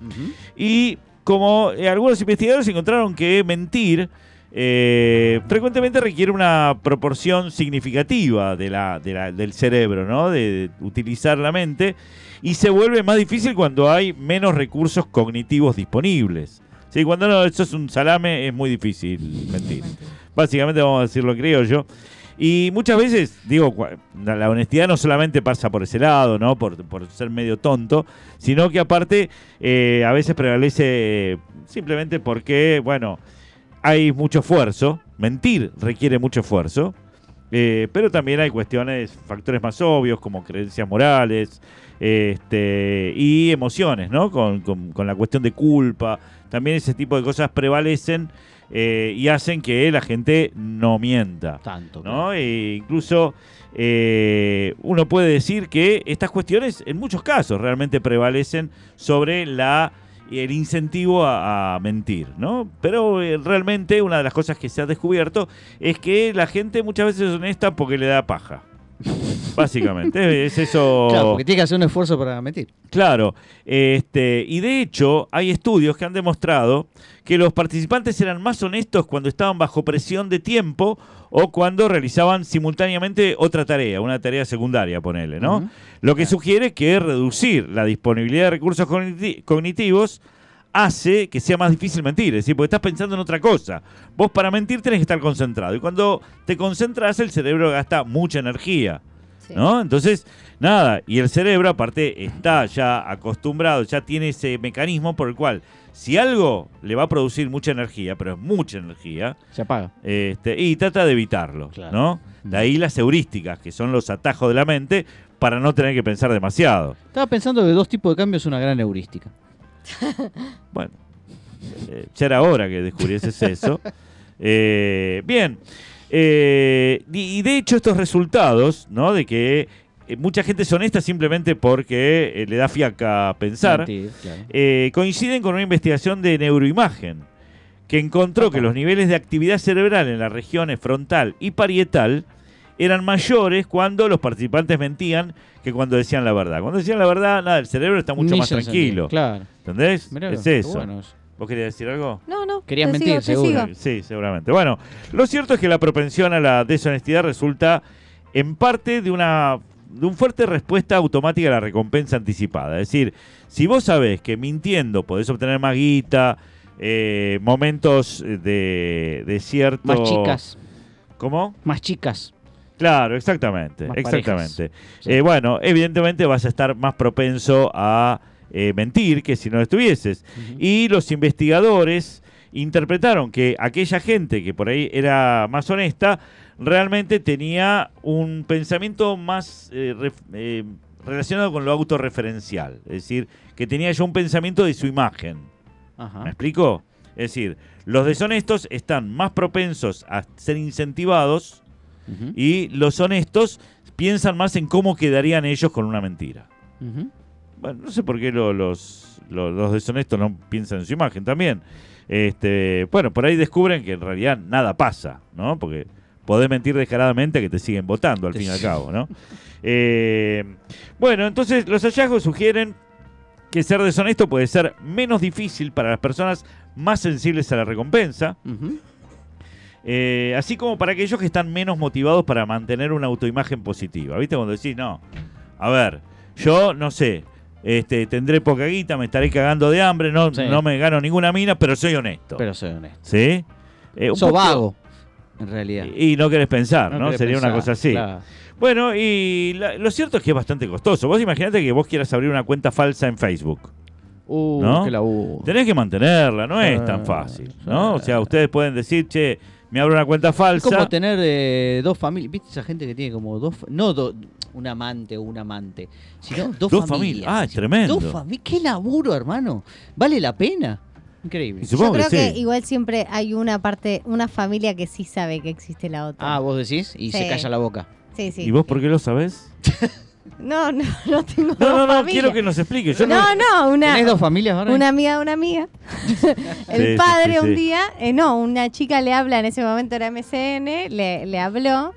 Y como eh, algunos investigadores encontraron que mentir eh, frecuentemente requiere una proporción significativa de la, de la- del cerebro, ¿no? De, utilizar la mente y se vuelve más difícil cuando hay menos recursos cognitivos disponibles. Sí, cuando no, eso es un salame, es muy difícil mentir. Básicamente vamos a decirlo creo yo. Y muchas veces, digo, la, honestidad no solamente pasa por ese lado, ¿no? Por, por ser medio tonto, sino que aparte eh, a veces prevalece eh, simplemente porque, bueno, hay mucho esfuerzo. Mentir requiere mucho esfuerzo. eh, pero también hay cuestiones, factores más obvios como creencias morales este, y emociones, ¿no? Con, con- con la cuestión de culpa. También ese tipo de cosas prevalecen eh, y hacen que la gente no mienta. Tanto. ¿no? E incluso eh, uno puede decir que estas cuestiones en muchos casos realmente prevalecen sobre la el incentivo a, a mentir, ¿no? Pero eh, realmente una de las cosas que se ha descubierto es que la gente muchas veces es honesta porque le da paja. Básicamente, es eso. Claro, porque tiene que hacer un esfuerzo para mentir. Claro, este, y de hecho hay estudios que han demostrado que los participantes eran más honestos cuando estaban bajo presión de tiempo o cuando realizaban simultáneamente otra tarea, una tarea secundaria, ponele, ¿no? Lo que sugiere que reducir la disponibilidad de recursos cogniti- cognitivos hace que sea más difícil mentir, es decir, porque estás pensando en otra cosa. Vos para mentir tenés que estar concentrado y cuando te concentras el cerebro gasta mucha energía. Sí. ¿no? Entonces, nada, y el cerebro aparte está ya acostumbrado, ya tiene ese mecanismo por el cual si algo le va a producir mucha energía, pero es mucha energía, Se apaga. este, y trata de evitarlo, Claro. ¿no? De ahí las heurísticas, que son los atajos de la mente para no tener que pensar demasiado. Estaba pensando que dos tipos de cambio es una gran heurística. Bueno, eh, ya era hora que descubrieses eso. Eh, bien, eh, y y de hecho estos resultados, ¿no? De que eh, mucha gente es honesta simplemente porque le da fiaca pensar, Mentir, claro. coinciden con una investigación de neuroimagen que encontró que los niveles de actividad cerebral en las regiones frontal y parietal eran mayores cuando los participantes mentían que cuando decían la verdad. Cuando decían la verdad, nada, el cerebro está mucho Ni más tranquilo. encendió, Claro. ¿Entendés? Mirá, es eso. ¿Vos querías decir algo? No, no. Querías te mentir, sigo, te seguro. sigo. Sí, seguramente. Bueno, lo cierto es que la propensión a la deshonestidad resulta en parte de una de un fuerte respuesta automática a la recompensa anticipada. Es decir, si vos sabés que mintiendo podés obtener más guita, eh, momentos de, de cierto... Más chicas. ¿Cómo? Más chicas. Claro, exactamente, Más exactamente. Sí. Eh, bueno, evidentemente vas a estar más propenso a eh, mentir que si no estuvieses. Y los investigadores interpretaron que aquella gente que por ahí era más honesta, realmente tenía un pensamiento más eh, ref- eh, relacionado con lo autorreferencial. Es decir, que tenía ya un pensamiento de su imagen. ¿Me Ajá. explico? Es decir, los deshonestos están más propensos a ser incentivados Y los honestos piensan más en cómo quedarían ellos con una mentira. Bueno, no sé por qué lo- los, lo- los deshonestos no piensan en su imagen también. Este, bueno, por ahí descubren que en realidad nada pasa, ¿no? Porque podés mentir descaradamente que te siguen votando al fin y al cabo, ¿no? Eh, bueno, entonces los hallazgos sugieren que ser deshonesto puede ser menos difícil para las personas más sensibles a la recompensa. Eh, así como para aquellos que están menos motivados para mantener una autoimagen positiva. ¿Viste? Cuando decís, no, a ver, yo no sé, este, tendré poca guita, me estaré cagando de hambre, no, Sí. no me gano ninguna mina, pero soy honesto. Pero soy honesto. ¿Sí? Eh, un Sos poco- vago, en realidad. Y, y no querés pensar, ¿no? querés Sería una cosa así. claro. Bueno, y la- lo cierto es que es bastante costoso. Vos imaginate que vos quieras abrir una cuenta falsa en Facebook. Uh, ¿No? laburo. Tenés que mantenerla, no es Ah, tan fácil. ¿no? O sea, ustedes pueden decir, che, me abro una cuenta Es falsa. como tener eh, dos familias. ¿Viste esa gente que tiene como dos. No do- un amante o un amante, sino dos, Dos familias. familias. Ah, es tremendo. Dos familias. Qué laburo, hermano. ¿Vale la pena? Increíble. Yo creo que, sí. igual siempre hay una parte, una familia que sí sabe que existe la otra. Ah, vos decís y se calla la boca. sí, sí. ¿Y vos por qué lo sabés? No, no, no tengo No, no, dos no, familias. quiero que nos explique. Yo No, no, una, ¿Tenés dos familias ahora? una amiga de una amiga. El Sí, padre sí, sí, un día, eh, no, una chica le habla, en ese momento era MCN, le, le habló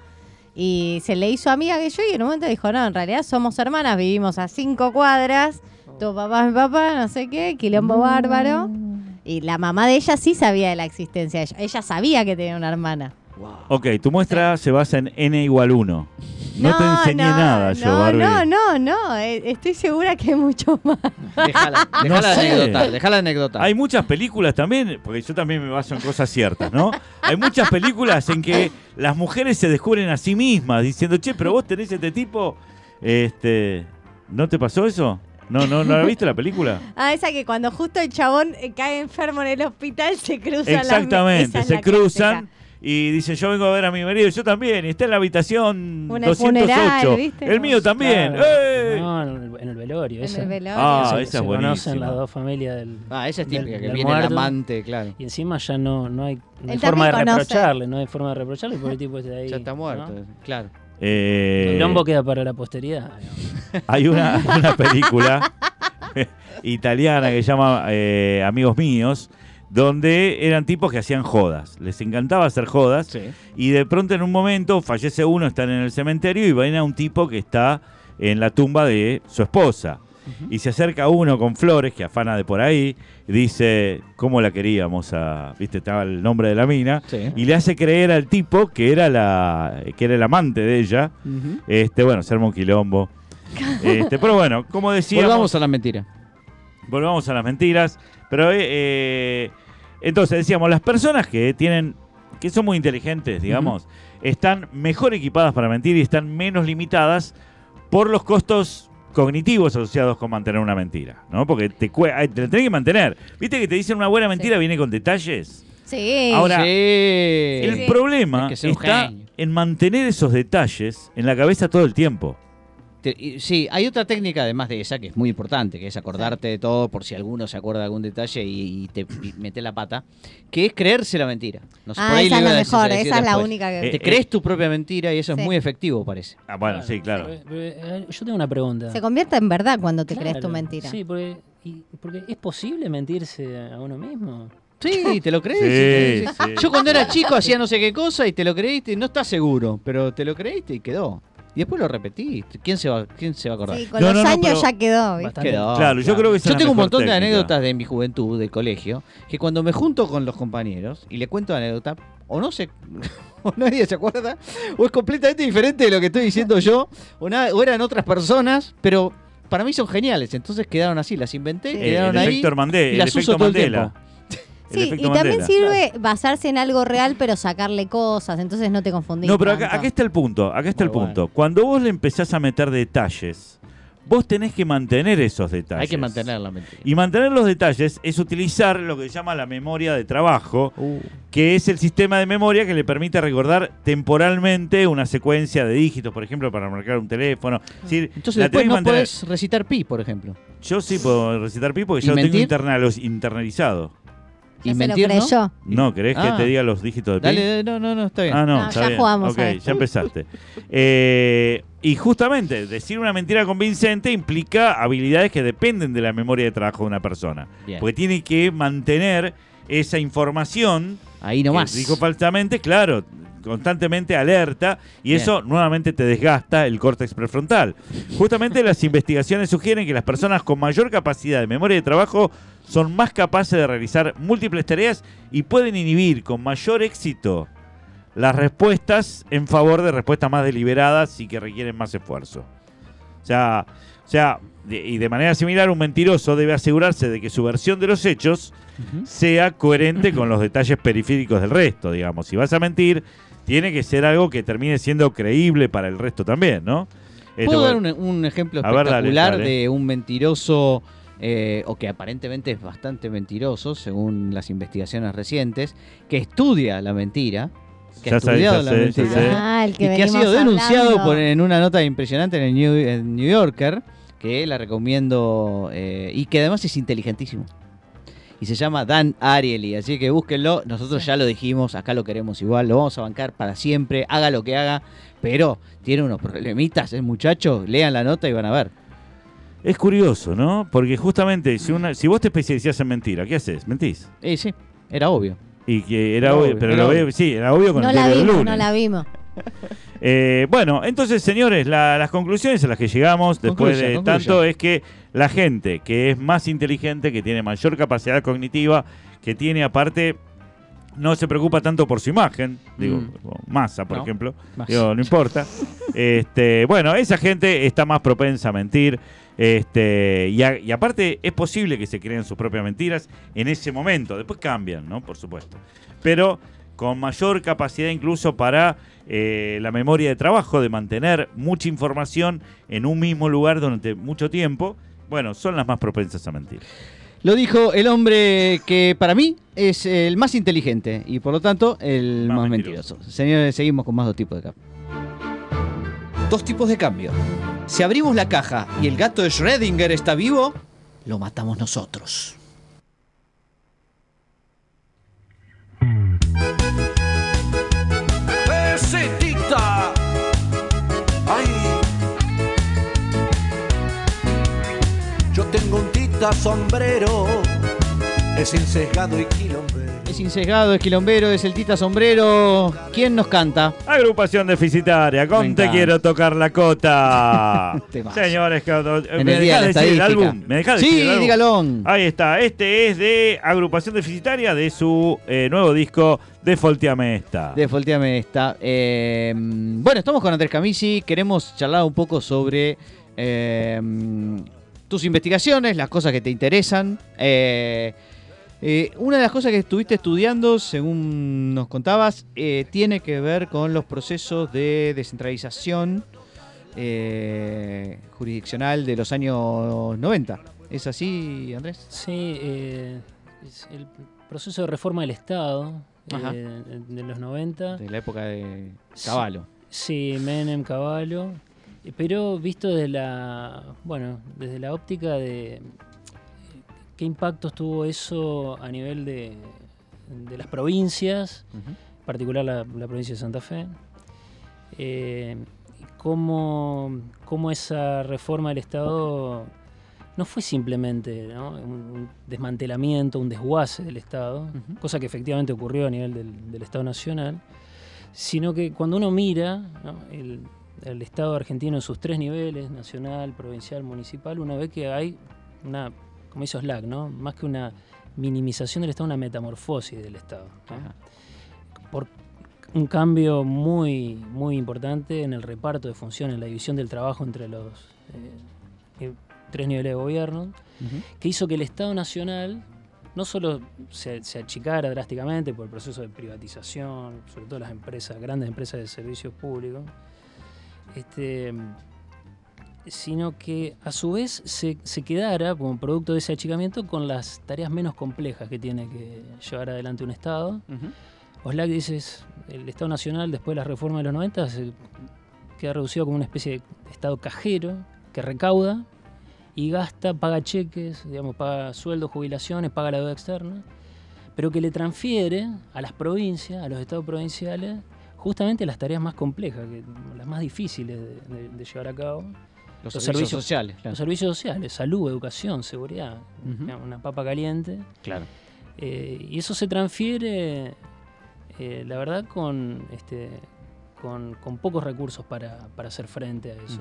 y se le hizo amiga que yo y en un momento dijo, no, en realidad somos hermanas, vivimos a cinco cuadras, tu papá es mi papá, no sé qué, quilombo bárbaro. Y la mamá de ella sí sabía de la existencia de ella. Ella sabía que tenía una hermana. Ok, tu muestra se basa en n igual 1. No, te enseñé no, nada yo, no, Barbie. No, no, no, eh, estoy segura que hay mucho más. Déjala, No déjala sé. anécdota, déjala anécdota. Hay muchas películas también, porque yo también me baso en cosas ciertas, ¿no? Hay muchas películas en que las mujeres se descubren a sí mismas diciendo, che, pero vos tenés este tipo. Este. ¿No te pasó eso? ¿No, no, ¿no la viste la película? Ah, esa que cuando justo el chabón eh, cae enfermo en el hospital se cruzan las- Exactamente, se la cruzan clásica. Y dicen, yo vengo a ver a mi marido, yo también, y está en la habitación el 208. funeral, ¿viste? El mío también. Claro. ¡Eh! No, en el, en el velorio. En esa. el velorio. Ah, Se- esa se es conocen buenísima. las dos familias del. Ah, esa es del- típica, que del viene el muerto. amante, claro. Y encima ya no, no hay, no hay forma de conoce. reprocharle, no hay forma de reprocharle porque el tipo está ahí. Ya está muerto, ¿no? claro. Eh, El lombo queda para la posteridad. Hay una, una película italiana que se llama eh, Amigos Míos, donde eran tipos que hacían jodas. Les encantaba hacer jodas. Sí. Y de pronto en un momento fallece uno, están en el cementerio y ven a un tipo que está en la tumba de su esposa. Y se acerca uno con flores que afana de por ahí y dice, ¿cómo la queríamos? A, ¿Viste? Estaba el nombre de la mina. Sí. Y le hace creer al tipo que era, la, que era el amante de ella. Este, bueno, se arma un quilombo. Este, pero bueno, como decíamos, Volvamos a la mentira. volvamos a las mentiras. Pero eh, eh, entonces decíamos, las personas que tienen, que son muy inteligentes, digamos, están mejor equipadas para mentir y están menos limitadas por los costos cognitivos asociados con mantener una mentira, ¿no? Porque te, te la tenés que mantener. ¿Viste que te dicen una buena mentira viene con detalles? Sí. Ahora, sí. El sí. problema que está genio. en mantener esos detalles en la cabeza todo el tiempo. Te- y- sí, hay otra técnica además de esa que es muy importante, que es acordarte de todo por si alguno se acuerda de algún detalle y, y te y mete la pata, que es creerse la mentira. No sé, por Ah, ahí esa le es la mejor, decir esa es la después. única que... Eh, Te crees tu propia mentira y eso Sí. es muy efectivo, parece. Ah, bueno, sí, claro. Pero- pero, eh, yo tengo una pregunta. Se convierte en verdad cuando te crees tu Claro, mentira. Sí, porque, y- porque es posible mentirse a uno mismo. Sí, te lo crees. Sí, sí, sí. sí. Yo cuando era chico hacía no sé qué cosa y te lo creíste, no estás seguro, pero te lo creíste y quedó. Y después lo repetiste. ¿Quién se va, quién se va a acordar? Sí, con No, los no, años ya quedó. ¿viste? Bastante. Quedó, Claro, yo creo que Yo tengo un montón de anécdotas de mi juventud, del colegio, que cuando me junto con los compañeros y le cuento anécdotas, o no sé, o nadie se acuerda, o es completamente diferente de lo que estoy diciendo yo, o, nada- o eran otras personas, pero para mí son geniales, entonces quedaron así, las inventé, Eh, quedaron el ahí efecto Mandela, y el las efecto uso todo el Mandela. tiempo. Sí, y también Mandela. sirve basarse en algo real, pero sacarle cosas, entonces no te confundís. No, pero acá, acá está el punto, acá está Muy el punto. Cuando vos le empezás a meter detalles, vos tenés que mantener esos detalles. Hay que mantener la mentira. Y mantener los detalles es utilizar lo que se llama la memoria de trabajo, Uh, que es el sistema de memoria que le permite recordar temporalmente una secuencia de dígitos, por ejemplo, para marcar un teléfono. Decir, entonces después no mantener- podés recitar pi, por ejemplo. Yo sí puedo recitar pi porque ¿Y ya lo tengo internalo- internalizado. Y se mentir, lo ¿no? creyó. No, ¿querés Ah. que te diga los dígitos de pi? Dale, dale, no, no, no, está bien. Ah, no, No, está ya bien. jugamos Ok, ya empezaste. Eh, y justamente, decir una mentira convincente implica habilidades que dependen de la memoria de trabajo de una persona. Bien. Porque tiene que mantener esa información Ahí que nomás. dijo falsamente, claro, constantemente alerta y Bien. eso nuevamente te desgasta el córtex prefrontal. Justamente las investigaciones sugieren que las personas con mayor capacidad de memoria de trabajo son más capaces de realizar múltiples tareas y pueden inhibir con mayor éxito las respuestas en favor de respuestas más deliberadas y que requieren más esfuerzo. O sea, o sea de- y de manera similar, un mentiroso debe asegurarse de que su versión de los hechos sea coherente con los detalles periféricos del resto, digamos. Si vas a mentir, tiene que ser algo que termine siendo creíble para el resto también, ¿no? ¿Puedo dar un, un ejemplo A ver, dale, espectacular dale. de un mentiroso, eh, o que aparentemente es bastante mentiroso, según las investigaciones recientes, que estudia la mentira, que ha Ya estudiado la sé, mentira. Ah, el que y que ha sido denunciado por, en una nota impresionante en el New, en New Yorker, que la recomiendo, eh, y que además es inteligentísimo. Y se llama Dan Ariely, así que búsquenlo. Nosotros ya lo dijimos, acá lo queremos igual, lo vamos a bancar para siempre, haga lo que haga, pero tiene unos problemitas, el muchacho, lean la nota y van a ver. Es curioso, ¿no? Porque justamente si, una, si vos te especializás en mentira, ¿qué haces? Mentís. Eh, sí, era obvio. Y que era Era obvio, obvio, pero era lo obvio. veo, sí, era obvio con No el la vimos, lunes. no la vimos. Eh, bueno, entonces, señores, la- las conclusiones a las que llegamos después de tanto es que la gente que es más inteligente, que tiene mayor capacidad cognitiva, que tiene aparte no se preocupa tanto por su imagen, digo, Mm. masa, por No, ejemplo, Massa. digo, no importa. este, bueno, esa gente está más propensa a mentir. Este, y, a- y aparte es posible que se creen sus propias mentiras en ese momento, después cambian, ¿no? Por supuesto. Pero con mayor capacidad incluso para eh, la memoria de trabajo, de mantener mucha información en un mismo lugar durante mucho tiempo, bueno, son las más propensas a mentir. Lo dijo el hombre que para mí es el más inteligente y por lo tanto el Más más, mentiroso. mentiroso. Señores, seguimos con más dos tipos de cambio. Dos tipos de cambio. Si abrimos la caja y el gato de Schrödinger está vivo, lo matamos nosotros. ¡Ese dicta! ¡Ay! Yo tengo un tita sombrero, es insesgado y quilombero. Es insesgado, es quilombero, es el tita sombrero. ¿Quién nos canta? Agrupación deficitaria, con Te quiero tocar la cota. Señores, En me dejás de decir el álbum. ¿Me dejás Sí, decir el álbum? dígalo. Ahí está, este es de Agrupación Deficitaria de su eh, nuevo disco de Folteame esta. Defolteame esta. Eh, bueno, estamos con Andrés Camisi. Queremos charlar un poco sobre eh, tus investigaciones, las cosas que te interesan. Eh, eh, una de las cosas que estuviste estudiando, según nos contabas, eh, tiene que ver con los procesos de descentralización eh, jurisdiccional de los años 90. ¿Es así, Andrés? Sí, es el proceso de reforma del Estado de los 90. De la época de Caballo. Sí, Menem, Caballo. Pero visto desde la, bueno, desde la óptica de qué impactos tuvo eso a nivel de, de las provincias, Ujú. en particular la, la provincia de Santa Fe. Eh, cómo, cómo esa reforma del Estado no fue simplemente ¿no? un, desmantelamiento, un desguace del Estado, cosa que efectivamente ocurrió a nivel del, del Estado Nacional, sino que cuando uno mira ¿no? el- el Estado argentino en sus tres niveles, nacional, provincial, municipal, uno ve que hay una, como hizo Slack, ¿no? Más que una minimización del Estado, una metamorfosis del Estado. Por un cambio muy, muy importante en el reparto de funciones, en la división del trabajo entre los eh, eh, tres niveles de gobierno, que hizo que el Estado Nacional no solo se, se achicara drásticamente por el proceso de privatización, sobre todo las empresas, grandes empresas de servicios públicos, este, sino que a su vez se, se quedara como producto de ese achicamiento con las tareas menos complejas que tiene que llevar adelante un Estado. Ujú. Oslac dices, el Estado Nacional después de la reforma de los 90 se queda reducido como una especie de Estado cajero que recauda y gasta, paga cheques, digamos, paga sueldos, jubilaciones, paga la deuda externa, pero que le transfiere a las provincias, a los estados provinciales, justamente las tareas más complejas, que, las más difíciles de, de- de llevar a cabo. Los, Los servicios, servicios- sociales. Claro. Los servicios sociales, salud, educación, seguridad, una papa caliente. Claro. Eh, y eso se transfiere, eh, la verdad, con, este, con, con pocos recursos para, para hacer frente a eso.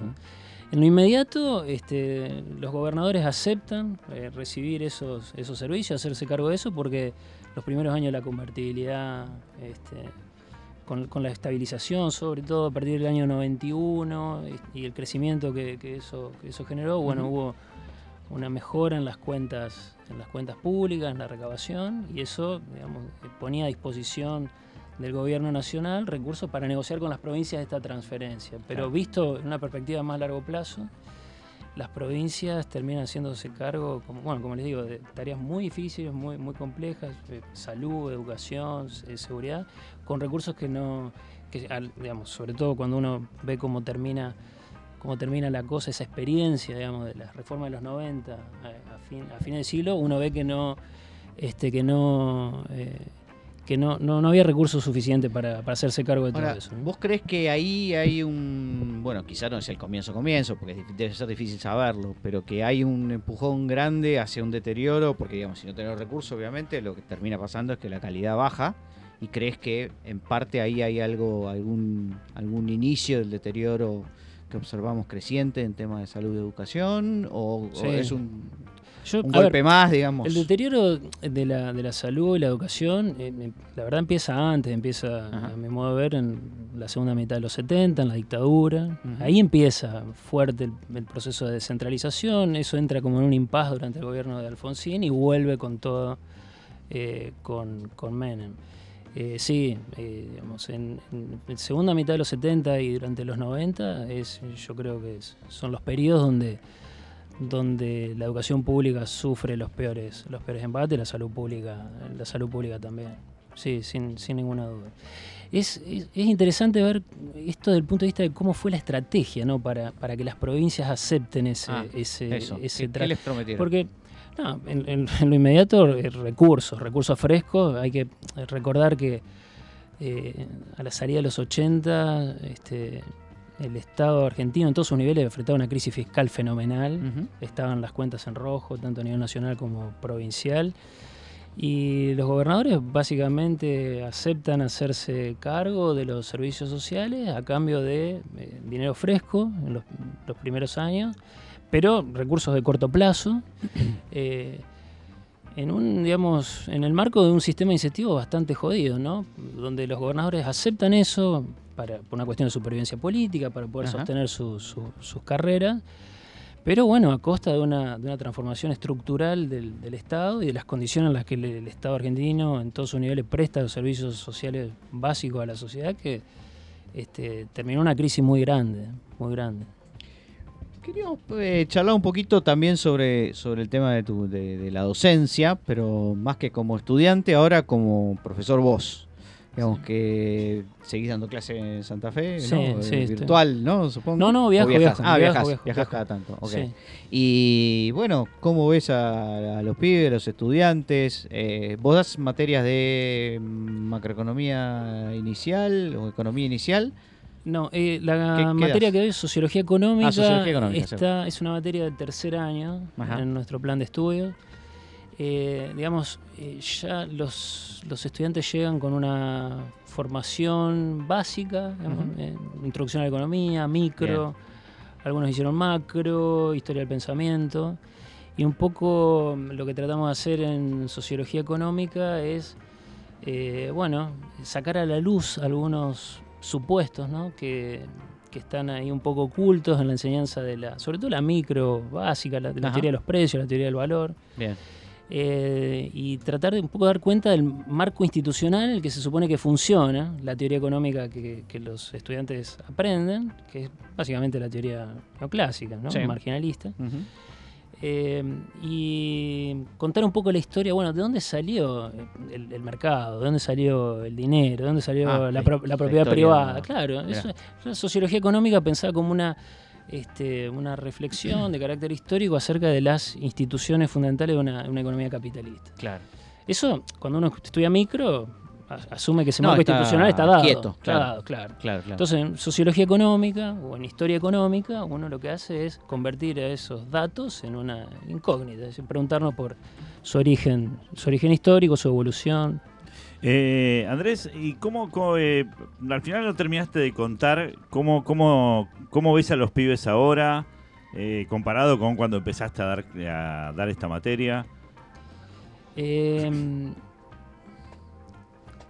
En lo inmediato, este, los gobernadores aceptan eh, recibir esos, esos servicios, hacerse cargo de eso, porque los primeros años de la convertibilidad, este, con, con la estabilización, sobre todo a partir del año 91 y, y el crecimiento que, que eso, que eso generó, bueno, hubo una mejora en las cuentas, en las cuentas públicas, en la recabación, y eso digamos, eh, ponía a disposición del gobierno nacional recursos para negociar con las provincias esta transferencia. Pero Claro. visto en una perspectiva más largo plazo, las provincias terminan haciéndose cargo, como, bueno, como les digo, de tareas muy difíciles, muy, muy complejas, eh, salud, educación, eh, seguridad, con recursos que no, que, digamos, sobre todo cuando uno ve cómo termina cómo termina la cosa, esa experiencia, digamos, de la reforma de los 90 a, a fin, a fines de siglo, uno ve que no, este, que no, eh, que no, no, no había recursos suficientes para, para hacerse cargo de todo eso. ¿vos crees que ahí hay un. Bueno, quizá no es el comienzo comienzo, porque debe ser difícil saberlo, pero que hay un empujón grande hacia un deterioro, porque digamos, si no tenés recursos, obviamente, lo que termina pasando es que la calidad baja. ¿Y crees que en parte ahí hay algo, algún, algún inicio del deterioro que observamos creciente en temas de salud y educación? ¿O, o es un, Yo, un ver, golpe más, digamos? El deterioro de la, de la salud y la educación, eh, la verdad empieza antes, empieza, Ajá. a mi modo de ver, en la segunda mitad de los 70, en la dictadura. Ahí empieza fuerte el, el proceso de descentralización, eso entra como en un impas durante el gobierno de Alfonsín y vuelve con todo eh, con, con Menem. Eh, sí, digamos, en, en la segunda mitad de los 70 y durante los 90 es, yo creo que es- son los periodos donde donde la educación pública sufre los peores, los peores embates, la salud pública, la salud pública también. Sí, sin, sin ninguna duda. Es, es, es interesante ver esto desde el punto de vista de cómo fue la estrategia, ¿no? Para, para que las provincias acepten ese, Ah, ese, Eso. ese ¿Qué, les prometieron? porque no, en, en- en lo inmediato, eh, recursos, recursos frescos. Hay que recordar que eh, a la salida de los 80, este, el Estado argentino en todos sus niveles enfrentaba una crisis fiscal fenomenal. Estaban las cuentas en rojo, tanto a nivel nacional como provincial. Y los gobernadores básicamente aceptan hacerse cargo de los servicios sociales a cambio de eh, dinero fresco en los, los primeros años, pero recursos de corto plazo, eh, en un, digamos, en el marco de un sistema de incentivos bastante jodido, ¿no? Donde los gobernadores aceptan eso para, por una cuestión de supervivencia política, para poder Ajá. sostener su- su- sus carreras, pero bueno, a costa de una, de una transformación estructural del, del Estado y de las condiciones en las que el, el Estado argentino en todos sus niveles presta los servicios sociales básicos a la sociedad que este, terminó una crisis muy grande, muy grande. Queríamos eh, charlar un poquito también sobre, sobre el tema de, tu, de, de la docencia, pero más que como estudiante, ahora como profesor vos. Digamos que seguís dando clase en Santa Fe, Sí, ¿no? Eh, sí, estoy- virtual, ¿no? Supongo. No, no, ¿O viajo, viajás? viajo, Ah, viajo, viajás viajo. cada tanto. ok. Sí. Y bueno, ¿cómo ves a, a los pibes, los estudiantes? Eh, ¿Vos das materias de macroeconomía inicial o economía inicial? No, eh, la ¿Qué- qué materia das? que doy es sociología económica. Ah, sociología económica, Esta es una materia de tercer año Ajá. en nuestro plan de estudio. eh, digamos, eh, ya los, los estudiantes llegan con una formación básica, digamos, Ujú. eh, introducción a la economía, micro, algunos hicieron macro, historia del pensamiento, y un poco lo que tratamos de hacer en sociología económica es, eh, bueno, sacar a la luz algunos supuestos, ¿no? Que, que están ahí un poco ocultos en la enseñanza de la, sobre todo la micro básica, la, teoría de los precios, la teoría del valor Bien. eh, y tratar de un poco dar cuenta del marco institucional en el que se supone que funciona la teoría económica que, que los estudiantes aprenden, que es básicamente la teoría neoclásica, ¿no? Sí. marginalista. Eh, y contar un poco la historia, bueno, de dónde salió el, el mercado, de dónde salió el dinero, de dónde salió Ah, la, la- pro- la la propiedad privada. Claro, eso es una sociología económica pensada como una, este, una reflexión de carácter histórico acerca de las instituciones fundamentales de una, de una economía capitalista. Claro. Eso, cuando uno estudia micro, asume que ese No, marco está institucional está dado. quieto, está claro. dado, claro. Claro, claro. Entonces, en sociología económica o en historia económica, uno lo que hace es convertir a esos datos en una incógnita, es decir, preguntarnos por su origen, su origen histórico, su evolución. Eh, Andrés, ¿y cómo, cómo, eh, al final no terminaste de contar cómo, cómo, cómo ves a los pibes ahora eh, comparado con cuando empezaste a dar, a dar esta materia? Eh,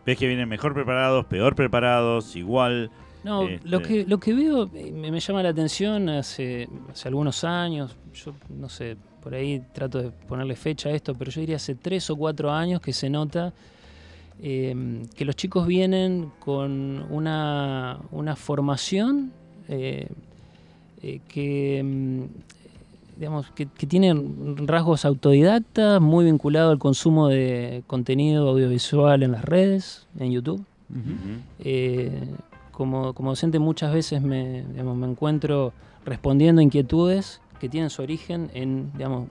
¿Ves que vienen mejor preparados, peor preparados, igual? no, Este- lo que lo que veo eh, me, me llama la atención hace, hace algunos años, yo no sé, por ahí trato de ponerle fecha a esto, pero yo diría hace tres o cuatro años que se nota eh, que los chicos vienen con una, una formación eh, eh, que, mm, digamos, que, que tiene rasgos autodidactas, muy vinculado al consumo de contenido audiovisual en las redes, en YouTube. Eh, como, como docente muchas veces me, digamos, me encuentro respondiendo a inquietudes que tienen su origen en digamos,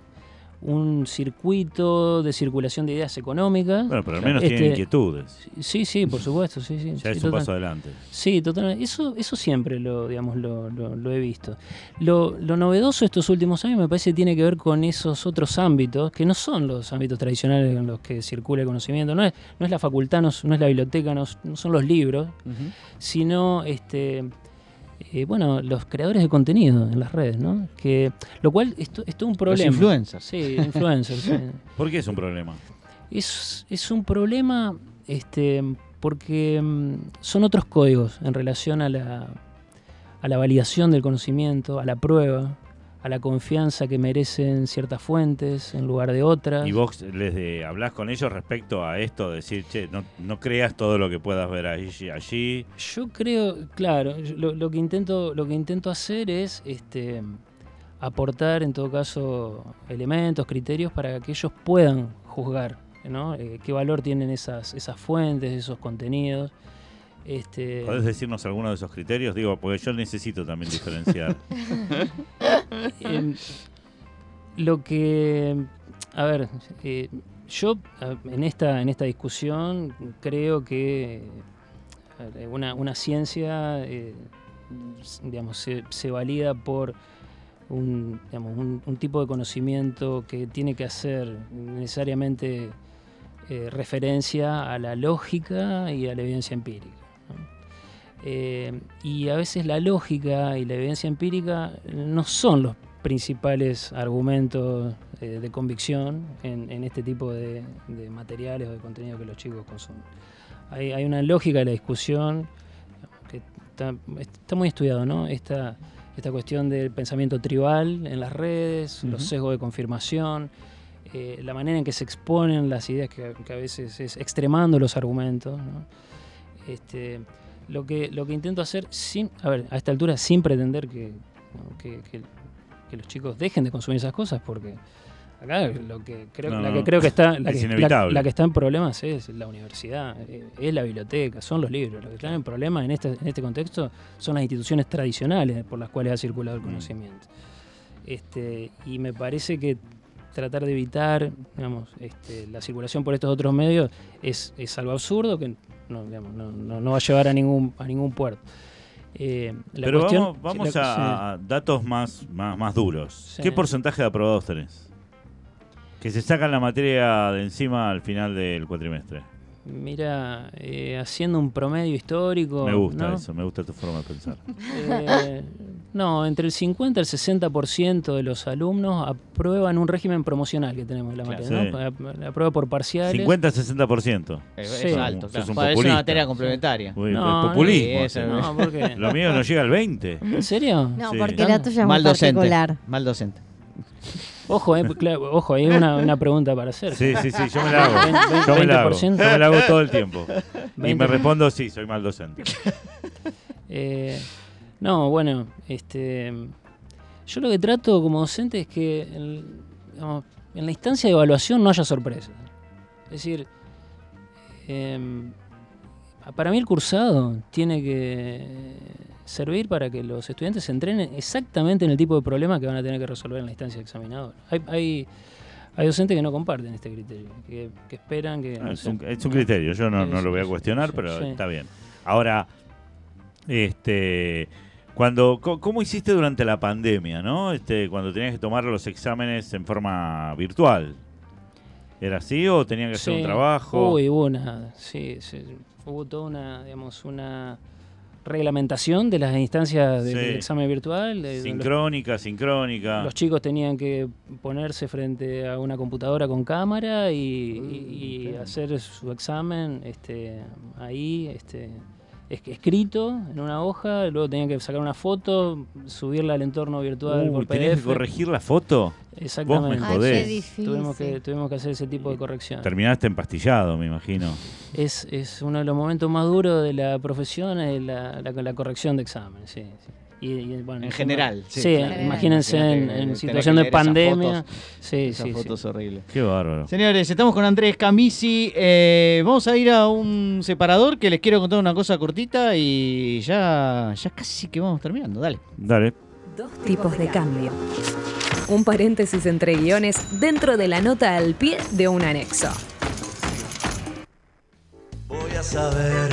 un circuito de circulación de ideas económicas. Bueno, pero al menos Este, tienen inquietudes. Sí, sí, por supuesto, sí, sí. Ya sí, es un paso adelante. Sí, totalmente. Eso, eso siempre lo, digamos, lo, lo- lo he visto. Lo, lo novedoso estos últimos años me parece que tiene que ver con esos otros ámbitos, que no son los ámbitos tradicionales en los que circula el conocimiento. No es, no es la facultad, no es, no es la biblioteca, no, son los libros, sino este eh, bueno, los creadores de contenido en las redes, ¿no? Que, lo cual es, es todo un problema. influencers. Sí, influencers. sí. ¿Por qué es un problema? Es, es un problema este, porque mm, son otros códigos en relación a la, a la validación del conocimiento, a la prueba, a la confianza que merecen ciertas fuentes en lugar de otras. ¿Y vos les de- hablás con ellos respecto a esto? De decir, che, no, no creas todo lo que puedas ver allí. allí. Yo creo, claro, lo, lo que intento, lo que intento hacer es este, aportar en todo caso elementos, criterios para que ellos puedan juzgar, ¿no? Eh, qué valor tienen esas, esas fuentes, esos contenidos. Este, ¿Podés decirnos alguno de esos criterios? Digo, porque yo necesito también diferenciar. Em, lo que, a ver, eh, yo a- en esta, en esta discusión creo que ver, una, una ciencia, eh, digamos, se, se valida por un, digamos, un, un tipo de conocimiento que tiene que hacer necesariamente eh, referencia a la lógica y a la evidencia empírica. Eh, y a veces la lógica y la evidencia empírica no son los principales argumentos eh, de convicción en, en este tipo de, de materiales o de contenido que los chicos consumen. Hay, hay una lógica de la discusión que está, está muy estudiado, ¿no? Esta, esta cuestión del pensamiento tribal en las redes, los Ujú. sesgos de confirmación, eh, la manera en que se exponen las ideas, que, que a veces es extremando los argumentos. ¿no? Este, lo, que, lo que intento hacer, sin, a ver, a esta altura, sin pretender que, que, que- que los chicos dejen de consumir esas cosas, porque acá lo que creo, No, la que creo que está, la es que, la- inevitable. la que está en problemas es la universidad, eh, es la biblioteca, son los libros. Lo que están en problemas en este, en este contexto son las instituciones tradicionales por las cuales ha circulado el Mm. conocimiento. Este, y me parece que tratar de evitar digamos, este, la circulación por estos otros medios es, es algo absurdo que no, digamos, no, no- no va a llevar a ningún, a ningún puerto. Eh, la Pero cuestión- vamos, vamos la- a, datos más, más, más duros. Sí. ¿Qué porcentaje de aprobados tenés? Que se sacan la materia de encima al final del cuatrimestre. Mira, eh, haciendo un promedio histórico. Me gusta ¿no? eso, me gusta tu forma de pensar. Eh, no, entre el 50 y el 60% de los alumnos aprueban un régimen promocional que tenemos en la Claro. materia. Sí. ¿no? Ap- La prueba por parciales. 50-60%. Es, Sí. es alto, claro. un es una materia complementaria. Uy, No, populismo. eso ¿por qué? Lo mío no llega al 20. ¿En serio? No, Sí. porque la tuya es muy Mal docente. particular. Mal docente. Ojo, eh, claro, ojo, hay una, una pregunta para hacer. Sí, sí, sí, yo me la hago. Veinte- Yo me la hago. 20%. Yo me la hago todo el tiempo. Y 20. me respondo, sí, soy mal docente. Eh, no, bueno, este, yo lo que trato como docente es que el- digamos, en la instancia de evaluación no haya sorpresas. Es decir, em, para mí el cursado tiene que servir para que los estudiantes se entrenen exactamente en el tipo de problema que van a tener que resolver en la instancia de examinador. Hay, hay, hay docentes que no comparten este criterio, que, que esperan que... no Es sé, un, es un criterio, yo no, no lo voy a cuestionar, sí, pero sí. está bien. Ahora, este, cuando, ¿cómo hiciste durante la pandemia, no? Este, cuando tenías que tomar los exámenes en forma virtual. ¿Era así o tenían que hacer un trabajo? Uy, hubo una, sí, sí, hubo toda una, digamos, una reglamentación de las instancias de- Sí. del examen virtual. de- los, sincrónica, sincrónica. los chicos tenían que ponerse frente a una computadora con cámara y, y- y hacer su examen este, ahí, este, es- escrito en una hoja, luego tenían que sacar una foto, subirla al entorno virtual Uy, por ¿tenías que PDF. corregir la foto? Exactamente. Vos me Ay, jodés. qué. Tuvimos que, tuvimos que hacer ese tipo de corrección. Terminaste empastillado, me imagino. Es, es uno de los momentos más duros de la profesión, es la, la- la corrección de exámenes. Sí, sí. Y, y, bueno, En general. Sí, claro. imagínense en, situación de leer esas pandemia. fotos. Sí, Esas sí, sí. fotos horribles. Qué bárbaro. Señores, estamos con Andrés Camisi. Eh, vamos a ir a un separador que les quiero contar una cosa cortita y ya, ya casi que vamos terminando. Dale. Dale. Dos tipos de cambio. Un paréntesis entre guiones dentro de la nota al pie de un anexo. Voy a saber.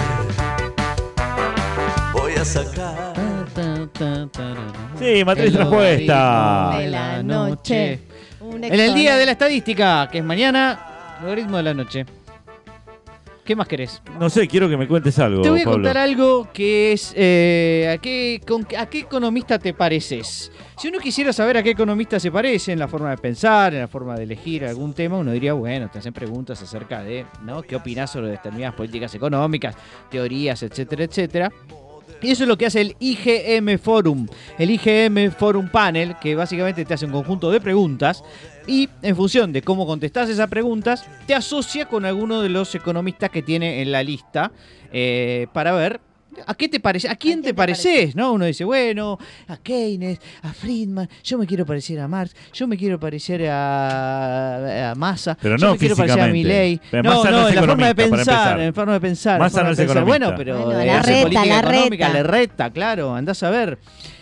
Voy a sacar. Sí, matriz respuesta. logaritmo De la noche. En el día de la estadística, que es mañana, logaritmo de la noche. ¿Qué más querés? No sé, quiero que me cuentes algo, Te voy a Pablo. contar algo que es... eh, ¿a, qué, con- ¿A qué economista te pareces? Si uno quisiera saber a qué economista se parece, en la forma de pensar, en la forma de elegir algún tema, uno diría, bueno, te hacen preguntas acerca de, ¿no? ¿Qué opinas sobre determinadas políticas económicas, teorías, etcétera, etcétera? Y eso es lo que hace el IGM Forum. El IGM Forum Panel, que básicamente te hace un conjunto de preguntas y en función de cómo contestas esas preguntas, te asocia con alguno de los economistas que tiene en la lista eh, para ver a qué te parece, a quién, te, te pareces, ¿no? Uno dice, bueno, a Keynes, a Friedman, yo me quiero parecer a Marx, yo me quiero parecer a, a Massa, Pero yo no me quiero parecer a físicamente. Milley. Pero No, no no, es en la forma de pensar, en la forma de pensar. en la Massa no es pensar. Bueno, pero Bueno, la reta, política la económica, reta. le reta, claro, andás a ver.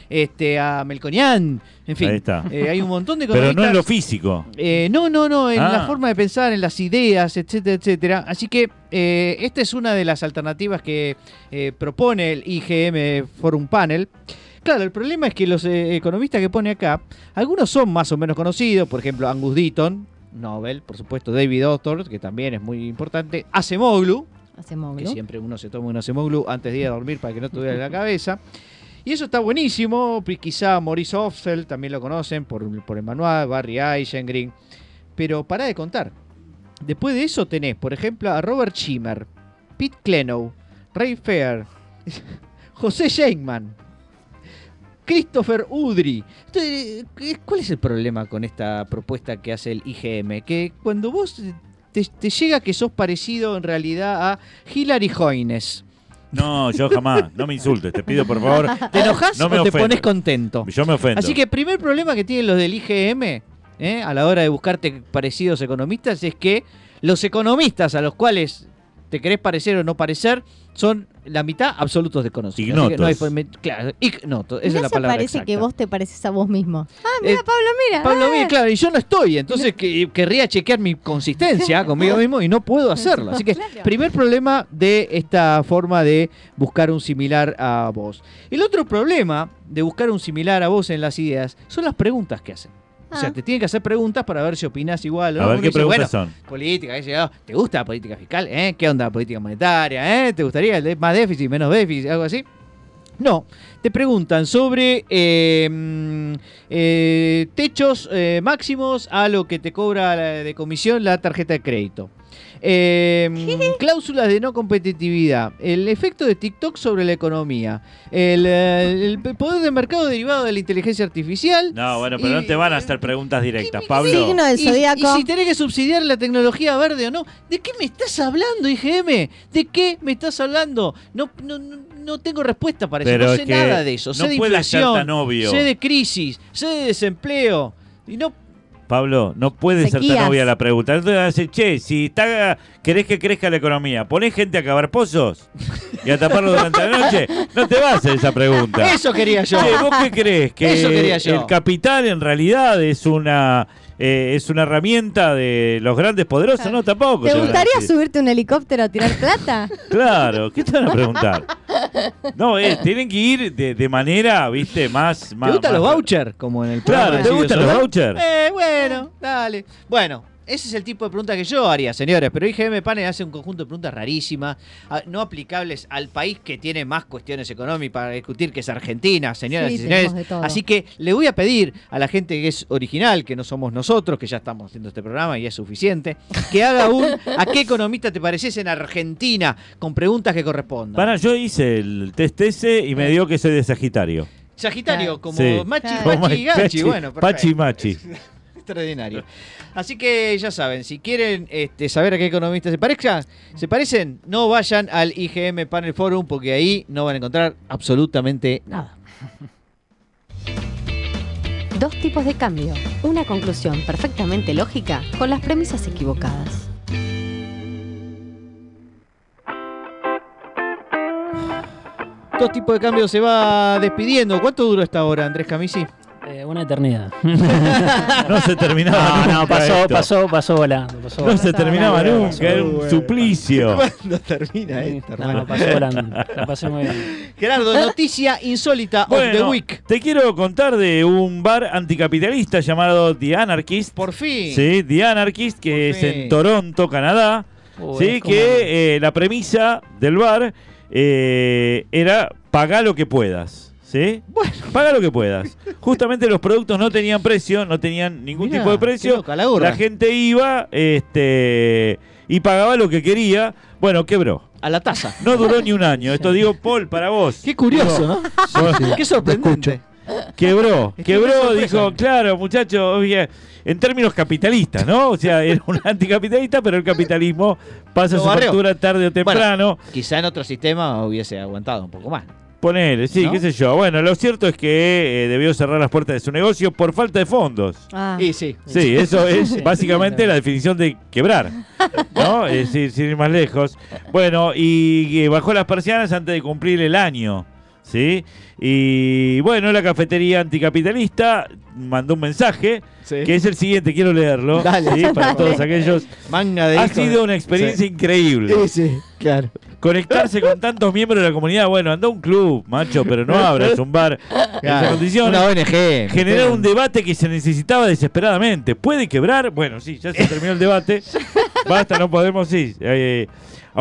Este, a Melconian, en fin. Ahí está. eh, hay un montón de Pero no en lo físico. Eh, no, no, no, en Ah. la forma de pensar, en las ideas, etcétera, etcétera. Así que eh, esta es una de las alternativas que eh, propone el IGM Forum Panel. Claro, el problema es que los eh, economistas que pone acá, algunos son más o menos conocidos, por ejemplo, Angus Deaton, Nobel, por supuesto, David Autor, que también es muy importante, Acemoglu, Hacemos que siempre uno se toma un Acemoglu antes de ir a dormir para que no te duele la cabeza. Y eso está buenísimo. Quizá Maurice Hofsel también lo conocen por, por el manual, Barry Eichengreen. Pero para de contar. Después de eso tenés, por ejemplo, a Robert Schimmer, Pete Klenow, Ray Fair, José Sheinman, Christopher Udry. ¿qué- ¿Cuál es el problema con esta propuesta que hace el IGM? Que cuando vos te, te llega que sos parecido en realidad a Hillary Hoynes, No, yo jamás. No me insultes, te pido por favor. ¿te enojas No o te ofendo. pones contento? Yo me ofendo. Así que el primer problema que tienen los del IGM ¿eh? a la hora de buscarte parecidos economistas es que los economistas a los cuales te querés parecer o no parecer son la mitad absolutos desconocidos. Así que no hay Ignotos. claro, ignotos, esa es la palabra parece exacta. que vos te pareces a vos mismo. Ah, mira, Eh, Pablo, mira. Pablo, ah. bien, claro, y yo no estoy, entonces que, querría chequear mi consistencia conmigo mismo y no puedo hacerlo. Así que, Claro. primer problema de esta forma de buscar un similar a vos. El otro problema de buscar un similar a vos en las ideas son las preguntas que hacen. O sea, Ah. te tienen que hacer preguntas para ver si opinas igual. o A no. ver Uno qué dice, preguntas bueno, son. Política, ¿te gusta la política fiscal? ¿Eh? ¿Qué onda la política monetaria? ¿Eh? ¿Te gustaría el de- más déficit, menos déficit, algo así? No, te preguntan sobre eh, mm, eh, techos eh, máximos a lo que te cobra de comisión la tarjeta de crédito. Eh, mm, cláusulas de no competitividad. El efecto de TikTok sobre la economía. El, eh, el poder de mercado derivado de la inteligencia artificial. No, bueno, pero Y- no te van a hacer preguntas directas, Pablo. Signo del Y, zodiaco. y si tenés que subsidiar la tecnología verde o no. ¿De qué me estás hablando, IGM? ¿De qué me estás hablando? No, no, no, no tengo respuesta para eso. Pero no es sé que nada de eso. Sé no de puede ser inflación, tan obvio. sé de crisis, sé de desempleo. Y no Pablo, no puede ser tan obvia la pregunta. Entonces vas a decir, che, si está, querés que crezca la economía, ¿ponés gente a cavar pozos y a taparlo durante la noche? No te vas a hacer esa pregunta. Eso quería yo. Che, ¿vos qué crees? Que Eso quería yo. el capital en realidad es una eh, es una herramienta de los grandes poderosos? No, tampoco. ¿Te gustaría subirte un helicóptero a tirar plata? Claro, ¿qué te van a preguntar? No, eh, tienen que ir de, de manera, viste, más... ¿Te más gustan los vouchers? Como en el Claro, ¿te gustan los vouchers? Eh, bueno, dale. Bueno, ese es el tipo de preguntas que yo haría, señores. Pero IGM Panel hace un conjunto de preguntas rarísimas, no aplicables al país que tiene más cuestiones económicas para discutir, que es Argentina, señoras Sí, y señores. Así que le voy a pedir a la gente que es original, que no somos nosotros, que ya estamos haciendo este programa y es suficiente, que haga un ¿a qué economista te pareces en Argentina? Con preguntas que correspondan. Para, yo hice el test ese y me dio que soy de Sagitario. Sagitario, como Sí. Machi, Claro. Pachi y Gachi. Pachi- Bueno, Pachi y perfecto. Machi. Extraordinario. Así que ya saben, si quieren este, saber a qué economistas se parezcan, se parecen, no vayan al IGM Panel Forum porque ahí no van a encontrar absolutamente nada. Dos tipos de cambio. Una conclusión perfectamente lógica con las premisas equivocadas. Dos tipos de cambios se va despidiendo. ¿Cuánto duró esta hora, Andrés Camisi? Eh, una eternidad. No se terminaba No, no, pasó, esto. pasó, pasó volando. Pasó No se terminaba nunca, era un suplicio. ¿Cuándo termina esto, No, hermano? pasó volando. La pasé muy bien. Gerardo, noticia insólita of the Bueno, week. te quiero contar de un bar anticapitalista llamado The Anarchist. Por fin. Sí, The Anarchist, que Por es fin. en Toronto, Canadá. Uy, sí, que eh, la premisa del bar eh, era pagar lo que puedas. ¿Sí? Bueno. Paga lo que puedas. Justamente los productos no tenían precio, no tenían ningún Mirá, tipo de precio. loca la gente iba este, y pagaba lo que quería. Bueno, quebró. A la taza. No duró ni un año. Esto digo, Paul, para vos. Qué curioso, ¿no? Qué sorprendente. Quebró, Estoy quebró, dijo, claro, muchacho, en términos capitalistas, ¿no? O sea, era un anticapitalista, pero el capitalismo pasa su factura tarde o temprano. Quizá en otro sistema hubiese aguantado un poco más. Ponele, sí, ¿No? qué sé yo. Bueno, lo cierto es que eh, debió cerrar las puertas de su negocio por falta de fondos. Ah. Y sí. Sí, eso es básicamente la definición de quebrar, ¿no? Es decir, sin ir más lejos. Bueno, y eh, bajó las persianas antes de cumplir el año, ¿sí? Y bueno, la cafetería anticapitalista mandó un mensaje Sí. que es el siguiente, quiero leerlo, Dale. ¿sí? Para todos aquellos. Manga de Ha sido una experiencia Sí. increíble. Sí, sí, claro. Conectarse con tantos miembros de la comunidad, bueno, anda a un club, macho, pero no abras un bar en Claro. condiciones. Una ONG. Generar un debate que se necesitaba desesperadamente. ¿Puede quebrar? Bueno, sí, ya se terminó el debate. Basta, no podemos, sí. Eh,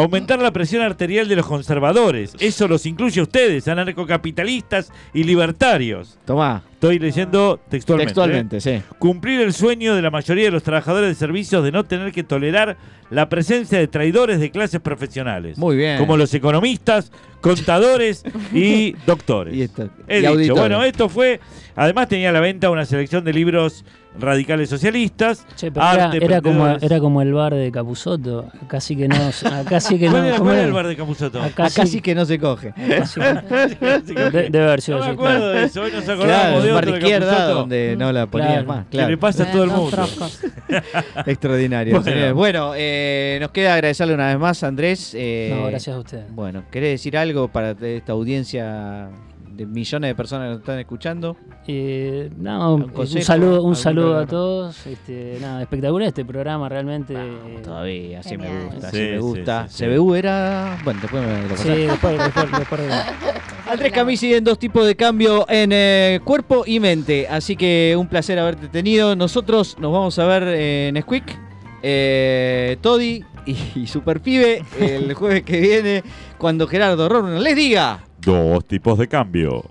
aumentar la presión arterial de los conservadores. Eso los incluye a ustedes, anarcocapitalistas y libertarios. Tomá, Estoy leyendo textualmente. ¿eh? textualmente, sí. Cumplir el sueño de la mayoría de los trabajadores de servicios de no tener que tolerar la presencia de traidores de clases profesionales. Muy bien. Como los economistas, contadores y doctores. Y esto- He y dicho, bueno, esto fue. Además, tenía a la venta una selección de libros radicales socialistas. Che, pero era, arte, era como, emprendedores. era como el bar de Capuzoto. Acá sí que no. Acá sí que no. ¿Cuál era, ¿cómo era era? el bar de Capuzoto? Acá Acá sí- sí que no se coge. sí que- de- Debe haber sido No me así, acuerdo claro. de eso. Hoy nos acordamos Claro, de un bar otro de izquierda donde no la ponías Claro. más. Que Claro. le pasa a todo el mundo. Extraordinario. Bueno. señores. Bueno, eh, nos queda agradecerle una vez más, Andrés. eh, No, gracias a ustedes. Bueno, ¿querés decir algo para esta audiencia de millones de personas que nos están escuchando. Eh, un, saludo, a todos. Este, nada, espectacular este programa realmente. Eh, todavía, así me gusta, sí, me gusta. CBU era. Bueno, después me lo Sí, después, después, después de... Andrés Camisi en dos tipos de cambio en eh, cuerpo y mente. Así que un placer haberte tenido. Nosotros nos vamos a ver en Squick, Toddy y, y Superpibe el jueves que viene cuando Gerardo Rorno les diga dos tipos de cambio.